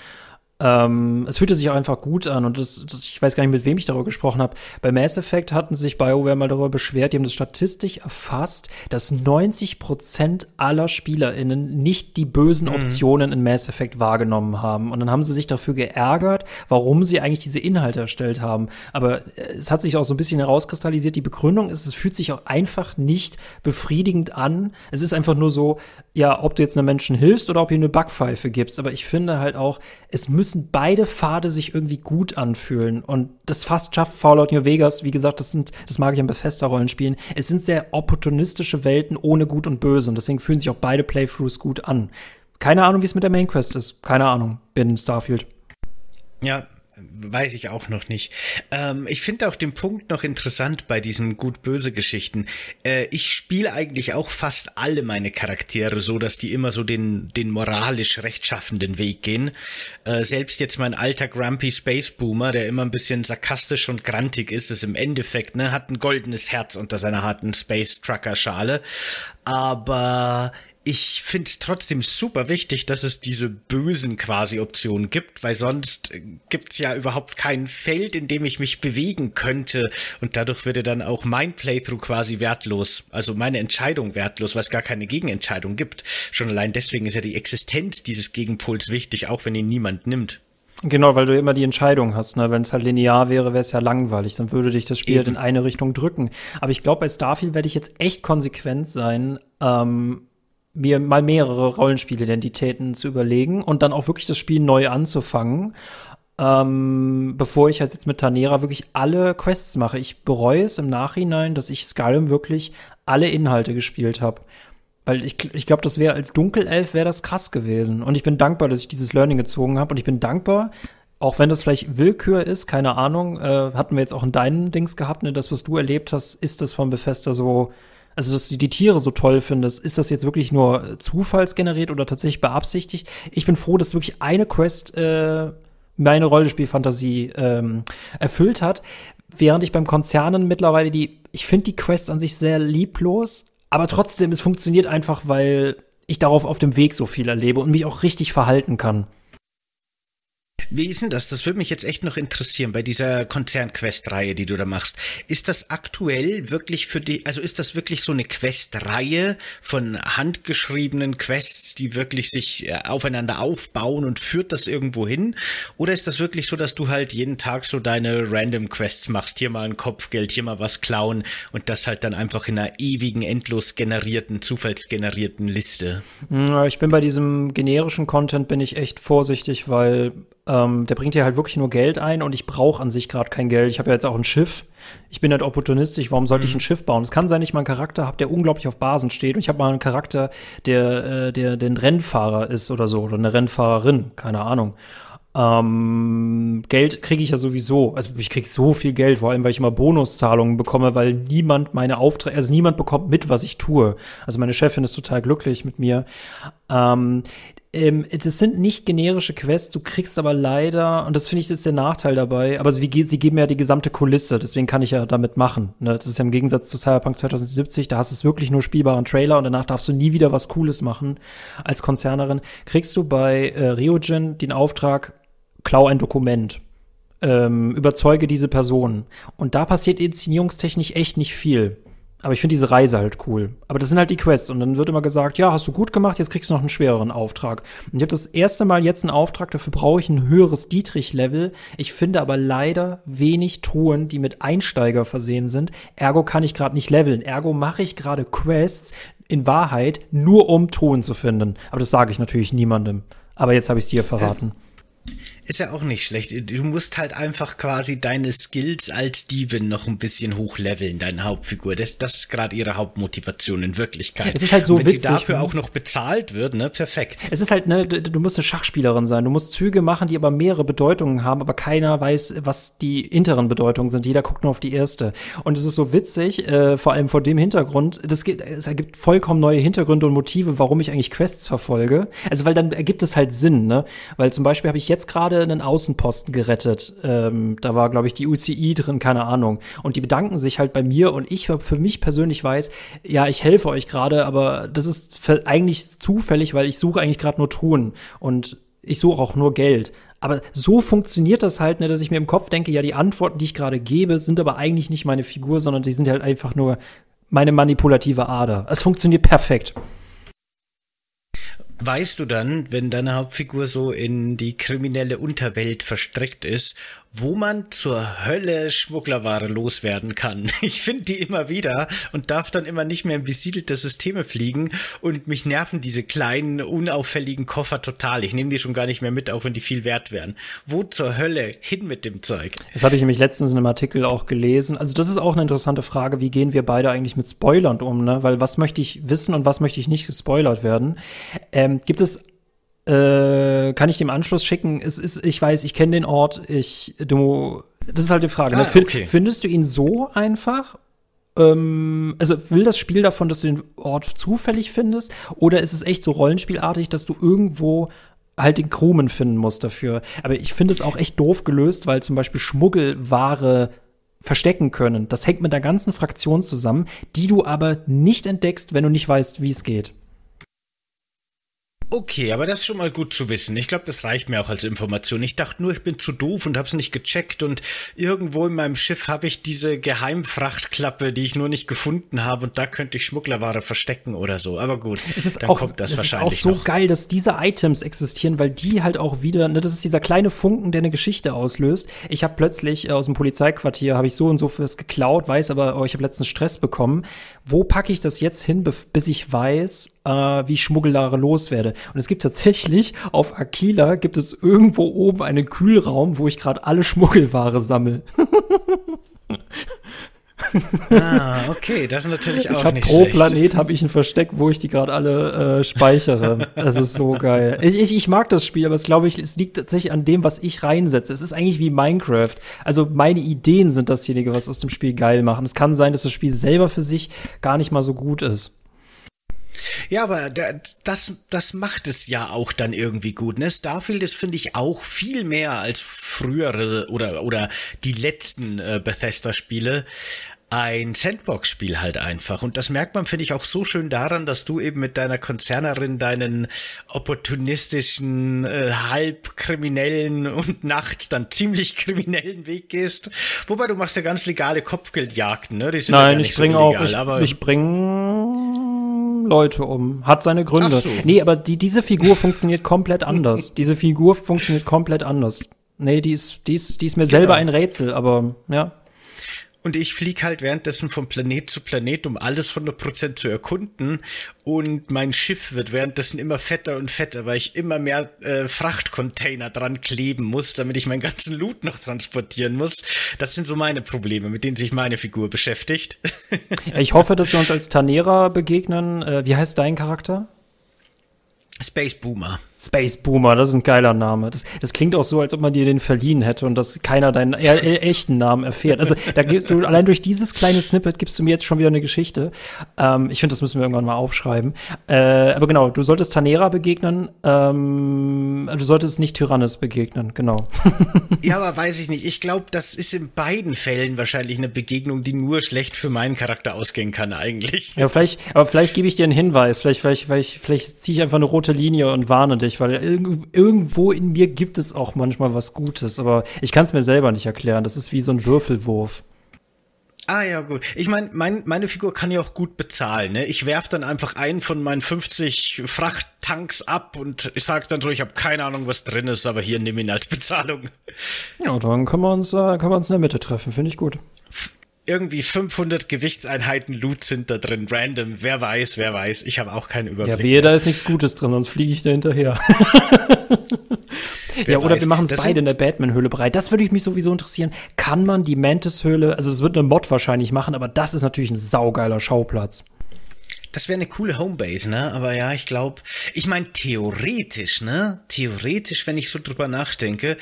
Ähm, es fühlte sich auch einfach gut an und das, das, ich weiß gar nicht, mit wem ich darüber gesprochen habe. Bei Mass Effect hatten sich BioWare mal darüber beschwert, die haben das statistisch erfasst, dass 90 Prozent aller SpielerInnen nicht die bösen Optionen in Mass Effect wahrgenommen haben. Und dann haben sie sich dafür geärgert, warum sie eigentlich diese Inhalte erstellt haben. Aber äh, es hat sich auch so ein bisschen herauskristallisiert, die Begründung ist, es fühlt sich auch einfach nicht befriedigend an. Es ist einfach nur so, ja, ob du jetzt einem Menschen hilfst oder ob ihm eine Backpfeife gibst. Aber ich finde halt auch, es müssen beide Pfade sich irgendwie gut anfühlen. Und das fast schafft Fallout New Vegas. Wie gesagt, das sind, das mag ich an Bethesda-Rollenspielen. Es sind sehr opportunistische Welten ohne Gut und Böse. Und deswegen fühlen sich auch beide Playthroughs gut an. Keine Ahnung, wie es mit der Main Quest ist. Keine Ahnung. Bin Starfield.
Ja, weiß ich auch noch nicht. Ähm, ich finde auch den Punkt noch interessant bei diesen gut-böse Geschichten. Äh, ich spiele eigentlich auch fast alle meine Charaktere so, dass die immer so den, den moralisch rechtschaffenden Weg gehen. Äh, selbst jetzt mein alter Grumpy Space Boomer, der immer ein bisschen sarkastisch und grantig ist, ist im Endeffekt, ne, hat ein goldenes Herz unter seiner harten Space Trucker Schale. Aber ich finde es trotzdem super wichtig, dass es diese bösen quasi Optionen gibt, weil sonst äh, gibt's ja überhaupt kein Feld, in dem ich mich bewegen könnte und dadurch würde dann auch mein Playthrough quasi wertlos, also meine Entscheidung wertlos, weil es gar keine Gegenentscheidung gibt. Schon allein deswegen ist ja die Existenz dieses Gegenpols wichtig, auch wenn ihn niemand nimmt.
Genau, weil du immer die Entscheidung hast. Ne? Wenn es halt linear wäre, wäre es ja langweilig. Dann würde dich das Spiel halt
Eben.
in eine Richtung drücken. Aber ich glaube, bei Starfield werde ich jetzt echt konsequent sein, ähm, mir mal mehrere Rollenspielidentitäten zu überlegen und dann auch wirklich das Spiel neu anzufangen. Ähm, bevor ich halt jetzt mit Tanera wirklich alle Quests mache. Ich bereue es im Nachhinein, dass ich Skyrim wirklich alle Inhalte gespielt habe. Weil ich, ich glaube, das wäre als Dunkelelf wäre das krass gewesen. Und ich bin dankbar, dass ich dieses Learning gezogen habe. Und ich bin dankbar, auch wenn das vielleicht Willkür ist, keine Ahnung, äh, hatten wir jetzt auch in deinen Dings gehabt, ne, das, was du erlebt hast, ist das von Bethesda so, also dass du die Tiere so toll findest, ist das jetzt wirklich nur zufallsgeneriert oder tatsächlich beabsichtigt? Ich bin froh, dass wirklich eine Quest äh, meine Rollenspielfantasie ähm, erfüllt hat, während ich beim Konzernen mittlerweile die, ich finde die Quests an sich sehr lieblos, aber trotzdem, es funktioniert einfach, weil ich darauf auf dem Weg so viel erlebe und mich auch richtig verhalten kann.
Wie ist denn das? Das würde mich jetzt echt noch interessieren bei dieser Konzern-Quest-Reihe, die du da machst. Ist das aktuell wirklich für die, also ist das wirklich so eine Quest-Reihe von handgeschriebenen Quests, die wirklich sich äh, aufeinander aufbauen und führt das irgendwo hin? Oder ist das wirklich so, dass du halt jeden Tag so deine random Quests machst? Hier mal ein Kopfgeld, hier mal was klauen und das halt dann einfach in einer ewigen, endlos generierten, zufallsgenerierten Liste?
Ich bin bei diesem generischen Content bin ich echt vorsichtig, weil ähm, der bringt ja halt wirklich nur Geld ein und ich brauche an sich gerade kein Geld. Ich habe ja jetzt auch ein Schiff. Ich bin halt opportunistisch. Warum sollte mhm. ich ein Schiff bauen? Es kann sein, dass ich mal einen Charakter habe, der unglaublich auf Basen steht und ich habe mal einen Charakter, der, äh, der den Rennfahrer ist oder so oder eine Rennfahrerin, keine Ahnung. Ähm, Geld kriege ich ja sowieso. Also ich kriege so viel Geld, vor allem weil ich immer Bonuszahlungen bekomme, weil niemand meine Aufträge, also niemand bekommt mit, was ich tue. Also meine Chefin ist total glücklich mit mir. Ähm, ähm, das sind nicht generische Quests, du kriegst aber leider, und das finde ich jetzt der Nachteil dabei, aber sie, sie geben ja die gesamte Kulisse, deswegen kann ich ja damit machen. Ne? Das ist ja im Gegensatz zu Cyberpunk 2070, da hast du es wirklich nur spielbaren Trailer und danach darfst du nie wieder was Cooles machen als Konzernerin. Kriegst du bei äh, Ryojin den Auftrag, klau ein Dokument. Ähm, überzeuge diese Person. Und da passiert inszenierungstechnisch echt nicht viel. Aber ich finde diese Reise halt cool. Aber das sind halt die Quests. Und dann wird immer gesagt, ja, hast du gut gemacht, jetzt kriegst du noch einen schwereren Auftrag. Und ich habe das erste Mal jetzt einen Auftrag, dafür brauche ich ein höheres Dietrich-Level. Ich finde aber leider wenig Truhen, die mit Einsteiger versehen sind. Ergo kann ich gerade nicht leveln. Ergo mache ich gerade Quests in Wahrheit nur um Truhen zu finden. Aber das sage ich natürlich niemandem. Aber jetzt habe ich es dir verraten. Äh
ist ja auch nicht schlecht. Du musst halt einfach quasi deine Skills als Diebin noch ein bisschen hochleveln, deine Hauptfigur. Das, das ist gerade ihre Hauptmotivation in Wirklichkeit.
Es ist halt so
Und wenn
witzig,
sie dafür ne? auch noch bezahlt wird, ne, perfekt.
Es ist halt, ne, du musst eine Schachspielerin sein. Du musst Züge machen, die aber mehrere Bedeutungen haben, aber keiner weiß, was die interen Bedeutungen sind. Jeder guckt nur auf die erste. Und es ist so witzig, äh, vor allem vor dem Hintergrund, das geht, es ergibt vollkommen neue Hintergründe und Motive, warum ich eigentlich Quests verfolge. Also, weil dann ergibt es halt Sinn, ne? Weil zum Beispiel habe ich jetzt gerade einen Außenposten gerettet. Ähm, da war, glaube ich, die UCI drin, keine Ahnung. Und die bedanken sich halt bei mir und ich für mich persönlich weiß, ja, ich helfe euch gerade, aber das ist eigentlich zufällig, weil ich suche eigentlich gerade nur Truhen und ich suche auch nur Geld. Aber so funktioniert das halt, ne, dass ich mir im Kopf denke, ja, die Antworten, die ich gerade gebe, sind aber eigentlich nicht meine Figur, sondern die sind halt einfach nur meine manipulative Ader. Es funktioniert perfekt
weißt du dann, wenn deine Hauptfigur so in die kriminelle Unterwelt verstrickt ist, wo man zur Hölle Schmugglerware loswerden kann. Ich finde die immer wieder und darf dann immer nicht mehr in besiedelte Systeme fliegen und mich nerven diese kleinen, unauffälligen Koffer total. Ich nehme die schon gar nicht mehr mit, auch wenn die viel wert wären. Wo zur Hölle hin mit dem Zeug?
Das habe ich nämlich letztens in einem Artikel auch gelesen. Also das ist auch eine interessante Frage, wie gehen wir beide eigentlich mit Spoilern um, ne? Weil was möchte ich wissen und was möchte ich nicht gespoilert werden? Ähm, gibt es äh, kann ich dem Anschluss schicken. Es ist, ich weiß, ich kenne den Ort. Ich, du, das ist halt die Frage. Ne? Ah, okay. Findest du ihn so einfach? Ähm, also will das Spiel davon, dass du den Ort zufällig findest? Oder ist es echt so rollenspielartig, dass du irgendwo halt den Krumen finden musst dafür? Aber ich finde es auch echt doof gelöst, weil zum Beispiel Schmuggelware verstecken können. Das hängt mit der ganzen Fraktion zusammen, die du aber nicht entdeckst, wenn du nicht weißt, wie es geht.
Okay, aber das ist schon mal gut zu wissen. Ich glaube, das reicht mir auch als Information. Ich dachte nur, ich bin zu doof und hab's nicht gecheckt und irgendwo in meinem Schiff habe ich diese Geheimfrachtklappe, die ich nur nicht gefunden habe und da könnte ich Schmugglerware verstecken oder so. Aber gut,
es ist dann auch, kommt das es wahrscheinlich ist auch so noch. geil, dass diese Items existieren, weil die halt auch wieder, ne, das ist dieser kleine Funken, der eine Geschichte auslöst. Ich habe plötzlich äh, aus dem Polizeiquartier habe ich so und so fürs geklaut, weiß aber, oh, ich habe letztens Stress bekommen. Wo packe ich das jetzt hin, bis ich weiß, äh, wie ich Schmuggellare loswerde? Und es gibt tatsächlich auf Aquila gibt es irgendwo oben einen Kühlraum, wo ich gerade alle Schmuggelware sammle.
ah, okay, das ist natürlich auch
ich hab
nicht
pro
schlecht.
Planet habe ich ein Versteck, wo ich die gerade alle äh, speichere. Das ist so geil. Ich, ich, ich mag das Spiel, aber es glaube ich, es liegt tatsächlich an dem, was ich reinsetze. Es ist eigentlich wie Minecraft. Also meine Ideen sind dasjenige, was aus dem Spiel geil machen. Es kann sein, dass das Spiel selber für sich gar nicht mal so gut ist.
Ja, aber das, das macht es ja auch dann irgendwie gut. Ne? Starfield ist, finde ich, auch viel mehr als frühere oder, oder die letzten äh, Bethesda-Spiele ein Sandbox-Spiel halt einfach. Und das merkt man, finde ich, auch so schön daran, dass du eben mit deiner Konzernerin deinen opportunistischen, äh, halb kriminellen und nachts dann ziemlich kriminellen Weg gehst. Wobei du machst ja ganz legale Kopfgeldjagden, ne?
Die sind Nein, ja ich bringe so auch, ich, aber ich bringe Leute um. Hat seine Gründe. Ach so. Nee, aber die, diese Figur funktioniert komplett anders. diese Figur funktioniert komplett anders. Nee, die ist, die ist, die ist mir genau. selber ein Rätsel, aber ja.
Und ich fliege halt währenddessen von Planet zu Planet, um alles 100% zu erkunden. Und mein Schiff wird währenddessen immer fetter und fetter, weil ich immer mehr äh, Frachtcontainer dran kleben muss, damit ich meinen ganzen Loot noch transportieren muss. Das sind so meine Probleme, mit denen sich meine Figur beschäftigt.
ich hoffe, dass wir uns als Tanera begegnen. Äh, wie heißt dein Charakter?
Space Boomer.
Space Boomer, das ist ein geiler Name. Das, das klingt auch so, als ob man dir den verliehen hätte und dass keiner deinen e e echten Namen erfährt. Also da gibst du allein durch dieses kleine Snippet gibst du mir jetzt schon wieder eine Geschichte. Ähm, ich finde, das müssen wir irgendwann mal aufschreiben. Äh, aber genau, du solltest Tanera begegnen. Ähm, du solltest nicht Tyrannis begegnen, genau.
ja, aber weiß ich nicht. Ich glaube, das ist in beiden Fällen wahrscheinlich eine Begegnung, die nur schlecht für meinen Charakter ausgehen kann eigentlich.
Ja, vielleicht, aber vielleicht gebe ich dir einen Hinweis. Vielleicht, vielleicht, vielleicht, vielleicht ziehe ich einfach eine rote Linie und warne dich weil irgendwo in mir gibt es auch manchmal was Gutes, aber ich kann es mir selber nicht erklären. Das ist wie so ein Würfelwurf.
Ah ja, gut. Ich meine, mein, meine Figur kann ja auch gut bezahlen. Ne? Ich werf dann einfach einen von meinen 50 Frachttanks ab und ich sag dann so, ich habe keine Ahnung, was drin ist, aber hier nimm ihn als Bezahlung.
Ja, dann können wir uns, äh, können wir uns in der Mitte treffen. Finde ich gut
irgendwie 500 Gewichtseinheiten Loot sind da drin, random. Wer weiß, wer weiß. Ich habe auch keinen Überblick.
Ja, wehe, da ist nichts Gutes drin, sonst fliege ich da hinterher. ja, oder weiß. wir machen es beide in der Batman-Höhle bereit. Das würde mich sowieso interessieren. Kann man die Mantis-Höhle, also es wird eine Mod wahrscheinlich machen, aber das ist natürlich ein saugeiler Schauplatz.
Das wäre eine coole Homebase, ne? Aber ja, ich glaube, ich meine theoretisch, ne? Theoretisch, wenn ich so drüber nachdenke,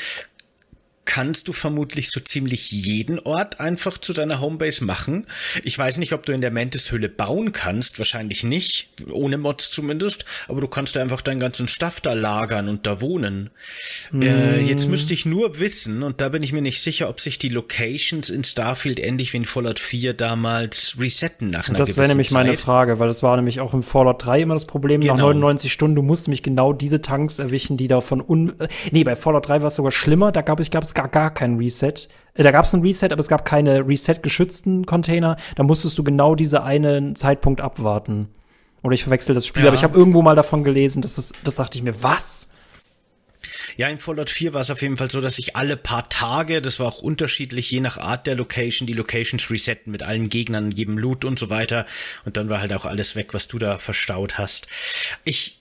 kannst du vermutlich so ziemlich jeden Ort einfach zu deiner Homebase machen. Ich weiß nicht, ob du in der Mantis-Höhle bauen kannst, wahrscheinlich nicht, ohne Mods zumindest, aber du kannst da einfach deinen ganzen Stuff da lagern und da wohnen. Mm. Äh, jetzt hm. müsste ich nur wissen, und da bin ich mir nicht sicher, ob sich die Locations in Starfield ähnlich wie in Fallout 4 damals resetten nach einer
Das wäre nämlich Zeit. meine Frage, weil das war nämlich auch im Fallout 3 immer das Problem, genau. nach 99 Stunden, du musst nämlich genau diese Tanks erwischen, die da von un... Äh, nee, bei Fallout 3 war es sogar schlimmer, da gab es, gab es gar, gar kein Reset. Äh, da gab es ein Reset, aber es gab keine Reset-geschützten Container. Da musstest du genau diese einen Zeitpunkt abwarten. Oder ich verwechsel das Spiel, ja. aber ich habe irgendwo mal davon gelesen, dass das, das dachte ich mir, was?
Ja, in Fallout 4 war es auf jeden Fall so, dass ich alle paar Tage, das war auch unterschiedlich, je nach Art der Location, die Locations resetten mit allen Gegnern, jedem Loot und so weiter. Und dann war halt auch alles weg, was du da verstaut hast. Ich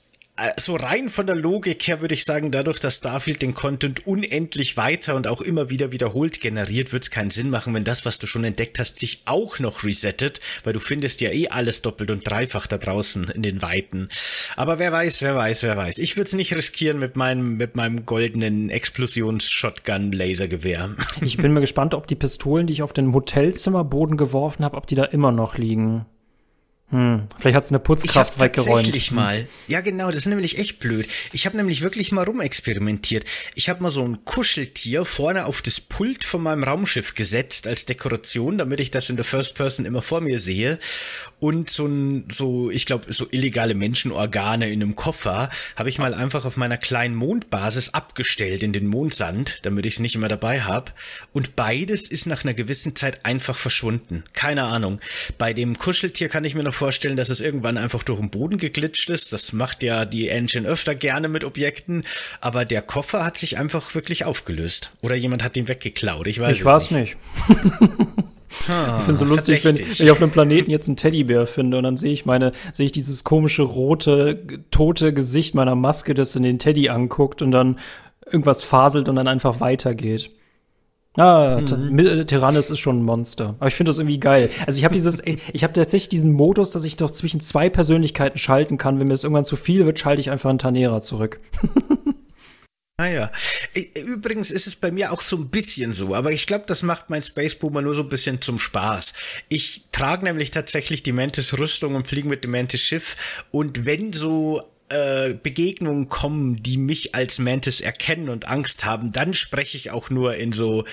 so rein von der Logik her würde ich sagen, dadurch, dass Starfield den Content unendlich weiter und auch immer wieder wiederholt generiert, wird es keinen Sinn machen, wenn das, was du schon entdeckt hast, sich auch noch resettet, weil du findest ja eh alles doppelt und dreifach da draußen in den Weiten. Aber wer weiß, wer weiß, wer weiß. Ich würde es nicht riskieren mit meinem, mit meinem goldenen Explosions-Shotgun-Lasergewehr.
Ich bin mir gespannt, ob die Pistolen, die ich auf den Hotelzimmerboden geworfen habe, ob die da immer noch liegen. Hm, vielleicht hat es eine Putzkraft ich weggeräumt.
Tatsächlich mal. Ja, genau, das ist nämlich echt blöd. Ich habe nämlich wirklich mal rumexperimentiert. Ich habe mal so ein Kuscheltier vorne auf das Pult von meinem Raumschiff gesetzt als Dekoration, damit ich das in der First Person immer vor mir sehe. Und so ein, so, ich glaube, so illegale Menschenorgane in einem Koffer habe ich mal einfach auf meiner kleinen Mondbasis abgestellt in den Mondsand, damit ich es nicht immer dabei habe. Und beides ist nach einer gewissen Zeit einfach verschwunden. Keine Ahnung. Bei dem Kuscheltier kann ich mir noch vorstellen, dass es irgendwann einfach durch den Boden geglitscht ist. Das macht ja die Engine öfter gerne mit Objekten. Aber der Koffer hat sich einfach wirklich aufgelöst. Oder jemand hat ihn weggeklaut. Ich weiß ich es weiß nicht.
Ah, ich finde so lustig, wenn, wenn, ich auf einem Planeten jetzt einen Teddybär finde und dann sehe ich meine, sehe ich dieses komische rote, tote Gesicht meiner Maske, das in den Teddy anguckt und dann irgendwas faselt und dann einfach weitergeht. Ah, mhm. Tyrannus ist schon ein Monster. Aber ich finde das irgendwie geil. Also ich habe dieses, ich habe tatsächlich diesen Modus, dass ich doch zwischen zwei Persönlichkeiten schalten kann. Wenn mir das irgendwann zu viel wird, schalte ich einfach einen Tanera zurück.
Naja. Ah übrigens ist es bei mir auch so ein bisschen so, aber ich glaube, das macht mein Space Boomer nur so ein bisschen zum Spaß. Ich trage nämlich tatsächlich die Mantis Rüstung und fliege mit dem Mantis Schiff und wenn so äh, Begegnungen kommen, die mich als Mantis erkennen und Angst haben, dann spreche ich auch nur in so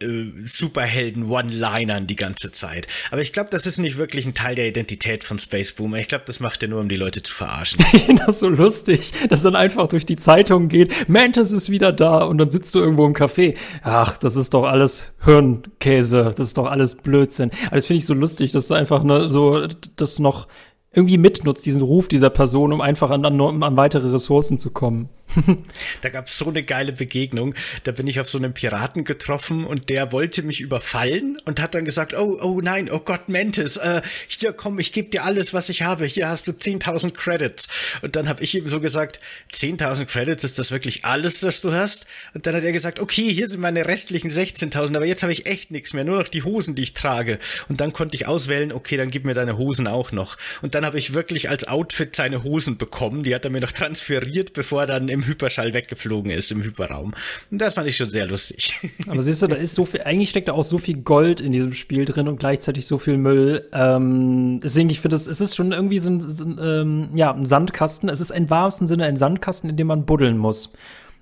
äh, Superhelden-One-Linern die ganze Zeit. Aber ich glaube, das ist nicht wirklich ein Teil der Identität von Space Boomer. Ich glaube, das macht er nur, um die Leute zu verarschen.
Ich finde das so lustig, dass dann einfach durch die Zeitung geht, Mantis ist wieder da und dann sitzt du irgendwo im Café. Ach, das ist doch alles Hirnkäse, das ist doch alles Blödsinn. Aber das finde ich so lustig, dass du einfach ne, so das noch irgendwie mitnutzt, diesen Ruf dieser Person, um einfach an, an, an weitere Ressourcen zu kommen.
da gab es so eine geile Begegnung. Da bin ich auf so einen Piraten getroffen und der wollte mich überfallen und hat dann gesagt, oh, oh nein, oh Gott, Mantis, äh, hier komm, ich gebe dir alles, was ich habe. Hier hast du 10.000 Credits. Und dann habe ich ihm so gesagt, 10.000 Credits, ist das wirklich alles, was du hast? Und dann hat er gesagt, okay, hier sind meine restlichen 16.000, aber jetzt habe ich echt nichts mehr, nur noch die Hosen, die ich trage. Und dann konnte ich auswählen, okay, dann gib mir deine Hosen auch noch. Und dann habe ich wirklich als Outfit seine Hosen bekommen. Die hat er mir noch transferiert, bevor er dann im Hyperschall weggeflogen ist im Hyperraum. Und das fand ich schon sehr lustig.
Aber siehst du, da ist so viel, eigentlich steckt da auch so viel Gold in diesem Spiel drin und gleichzeitig so viel Müll. Ähm, deswegen, ich finde, es ist schon irgendwie so ein, so ein ähm, ja, ein Sandkasten. Es ist im wahrsten Sinne ein Sandkasten, in dem man buddeln muss.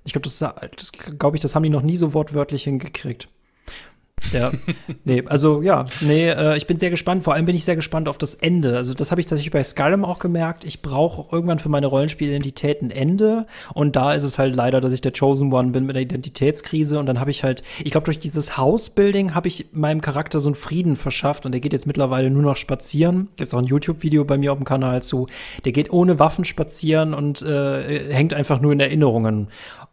Ich glaube, das, das glaube ich, das haben die noch nie so wortwörtlich hingekriegt. Ja, nee, also ja, nee, äh, ich bin sehr gespannt. Vor allem bin ich sehr gespannt auf das Ende. Also das habe ich tatsächlich bei Skyrim auch gemerkt. Ich brauche auch irgendwann für meine Rollenspielidentität ein Ende. Und da ist es halt leider, dass ich der Chosen One bin mit der Identitätskrise. Und dann habe ich halt, ich glaube, durch dieses House-Building habe ich meinem Charakter so einen Frieden verschafft. Und der geht jetzt mittlerweile nur noch spazieren. Gibt es auch ein YouTube-Video bei mir auf dem Kanal zu. Der geht ohne Waffen spazieren und äh, hängt einfach nur in Erinnerungen.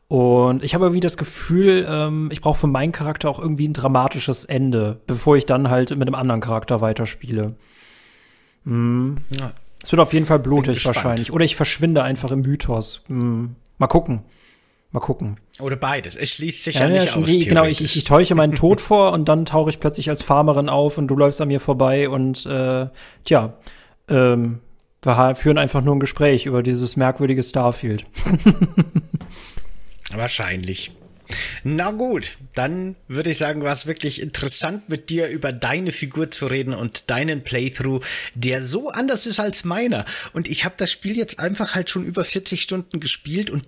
Und ich habe irgendwie das Gefühl, ähm, ich brauche für meinen Charakter auch irgendwie ein dramatisches Ende, bevor ich dann halt mit einem anderen Charakter weiterspiele. Hm. Ja. Es wird auf jeden Fall blutig wahrscheinlich. Oder ich verschwinde einfach im Mythos. Hm. Mal gucken. Mal gucken.
Oder beides. Es schließt sich ja, ja nicht aus.
Genau, ich, ich, ich täusche meinen Tod vor und dann tauche ich plötzlich als Farmerin auf und du läufst an mir vorbei und äh, tja, ähm, wir führen einfach nur ein Gespräch über dieses merkwürdige Starfield.
Wahrscheinlich. Na gut, dann würde ich sagen, war es wirklich interessant mit dir über deine Figur zu reden und deinen Playthrough, der so anders ist als meiner. Und ich habe das Spiel jetzt einfach halt schon über 40 Stunden gespielt und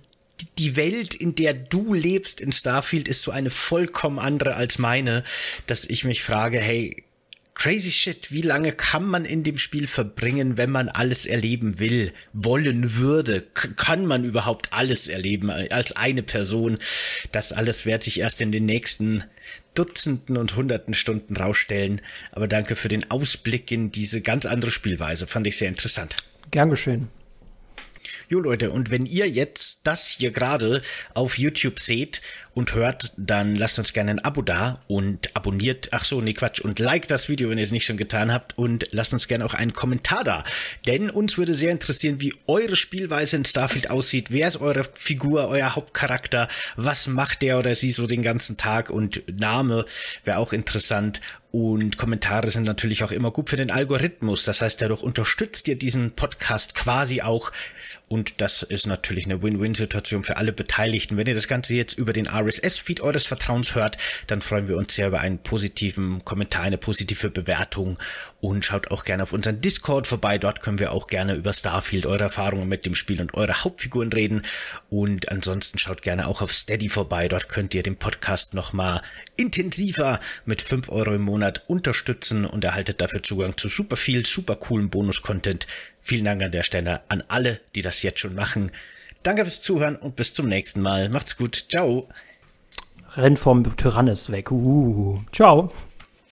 die Welt, in der du lebst in Starfield, ist so eine vollkommen andere als meine, dass ich mich frage, hey, Crazy Shit, wie lange kann man in dem Spiel verbringen, wenn man alles erleben will, wollen würde? K kann man überhaupt alles erleben als eine Person? Das alles wird sich erst in den nächsten Dutzenden und Hunderten Stunden rausstellen. Aber danke für den Ausblick in diese ganz andere Spielweise. Fand ich sehr interessant.
Gern geschehen.
Jo Leute, und wenn ihr jetzt das hier gerade auf YouTube seht und hört, dann lasst uns gerne ein Abo da und abonniert, ach so, nee Quatsch, und liked das Video, wenn ihr es nicht schon getan habt und lasst uns gerne auch einen Kommentar da. Denn uns würde sehr interessieren, wie eure Spielweise in Starfield aussieht. Wer ist eure Figur, euer Hauptcharakter? Was macht der oder sie so den ganzen Tag? Und Name wäre auch interessant. Und Kommentare sind natürlich auch immer gut für den Algorithmus. Das heißt, dadurch unterstützt ihr diesen Podcast quasi auch. Und das ist natürlich eine Win-Win-Situation für alle Beteiligten. Wenn ihr das Ganze jetzt über den RSS-Feed eures Vertrauens hört, dann freuen wir uns sehr über einen positiven Kommentar, eine positive Bewertung. Und schaut auch gerne auf unseren Discord vorbei. Dort können wir auch gerne über Starfield, eure Erfahrungen mit dem Spiel und eure Hauptfiguren reden. Und ansonsten schaut gerne auch auf Steady vorbei. Dort könnt ihr den Podcast nochmal intensiver mit 5 Euro im Monat unterstützen und erhaltet dafür Zugang zu super viel, super coolen Bonus-Content. Vielen Dank an der Stelle an alle, die das jetzt schon machen. Danke fürs Zuhören und bis zum nächsten Mal. Macht's gut. Ciao.
Renn vom Tyrannis weg. Uh. Ciao.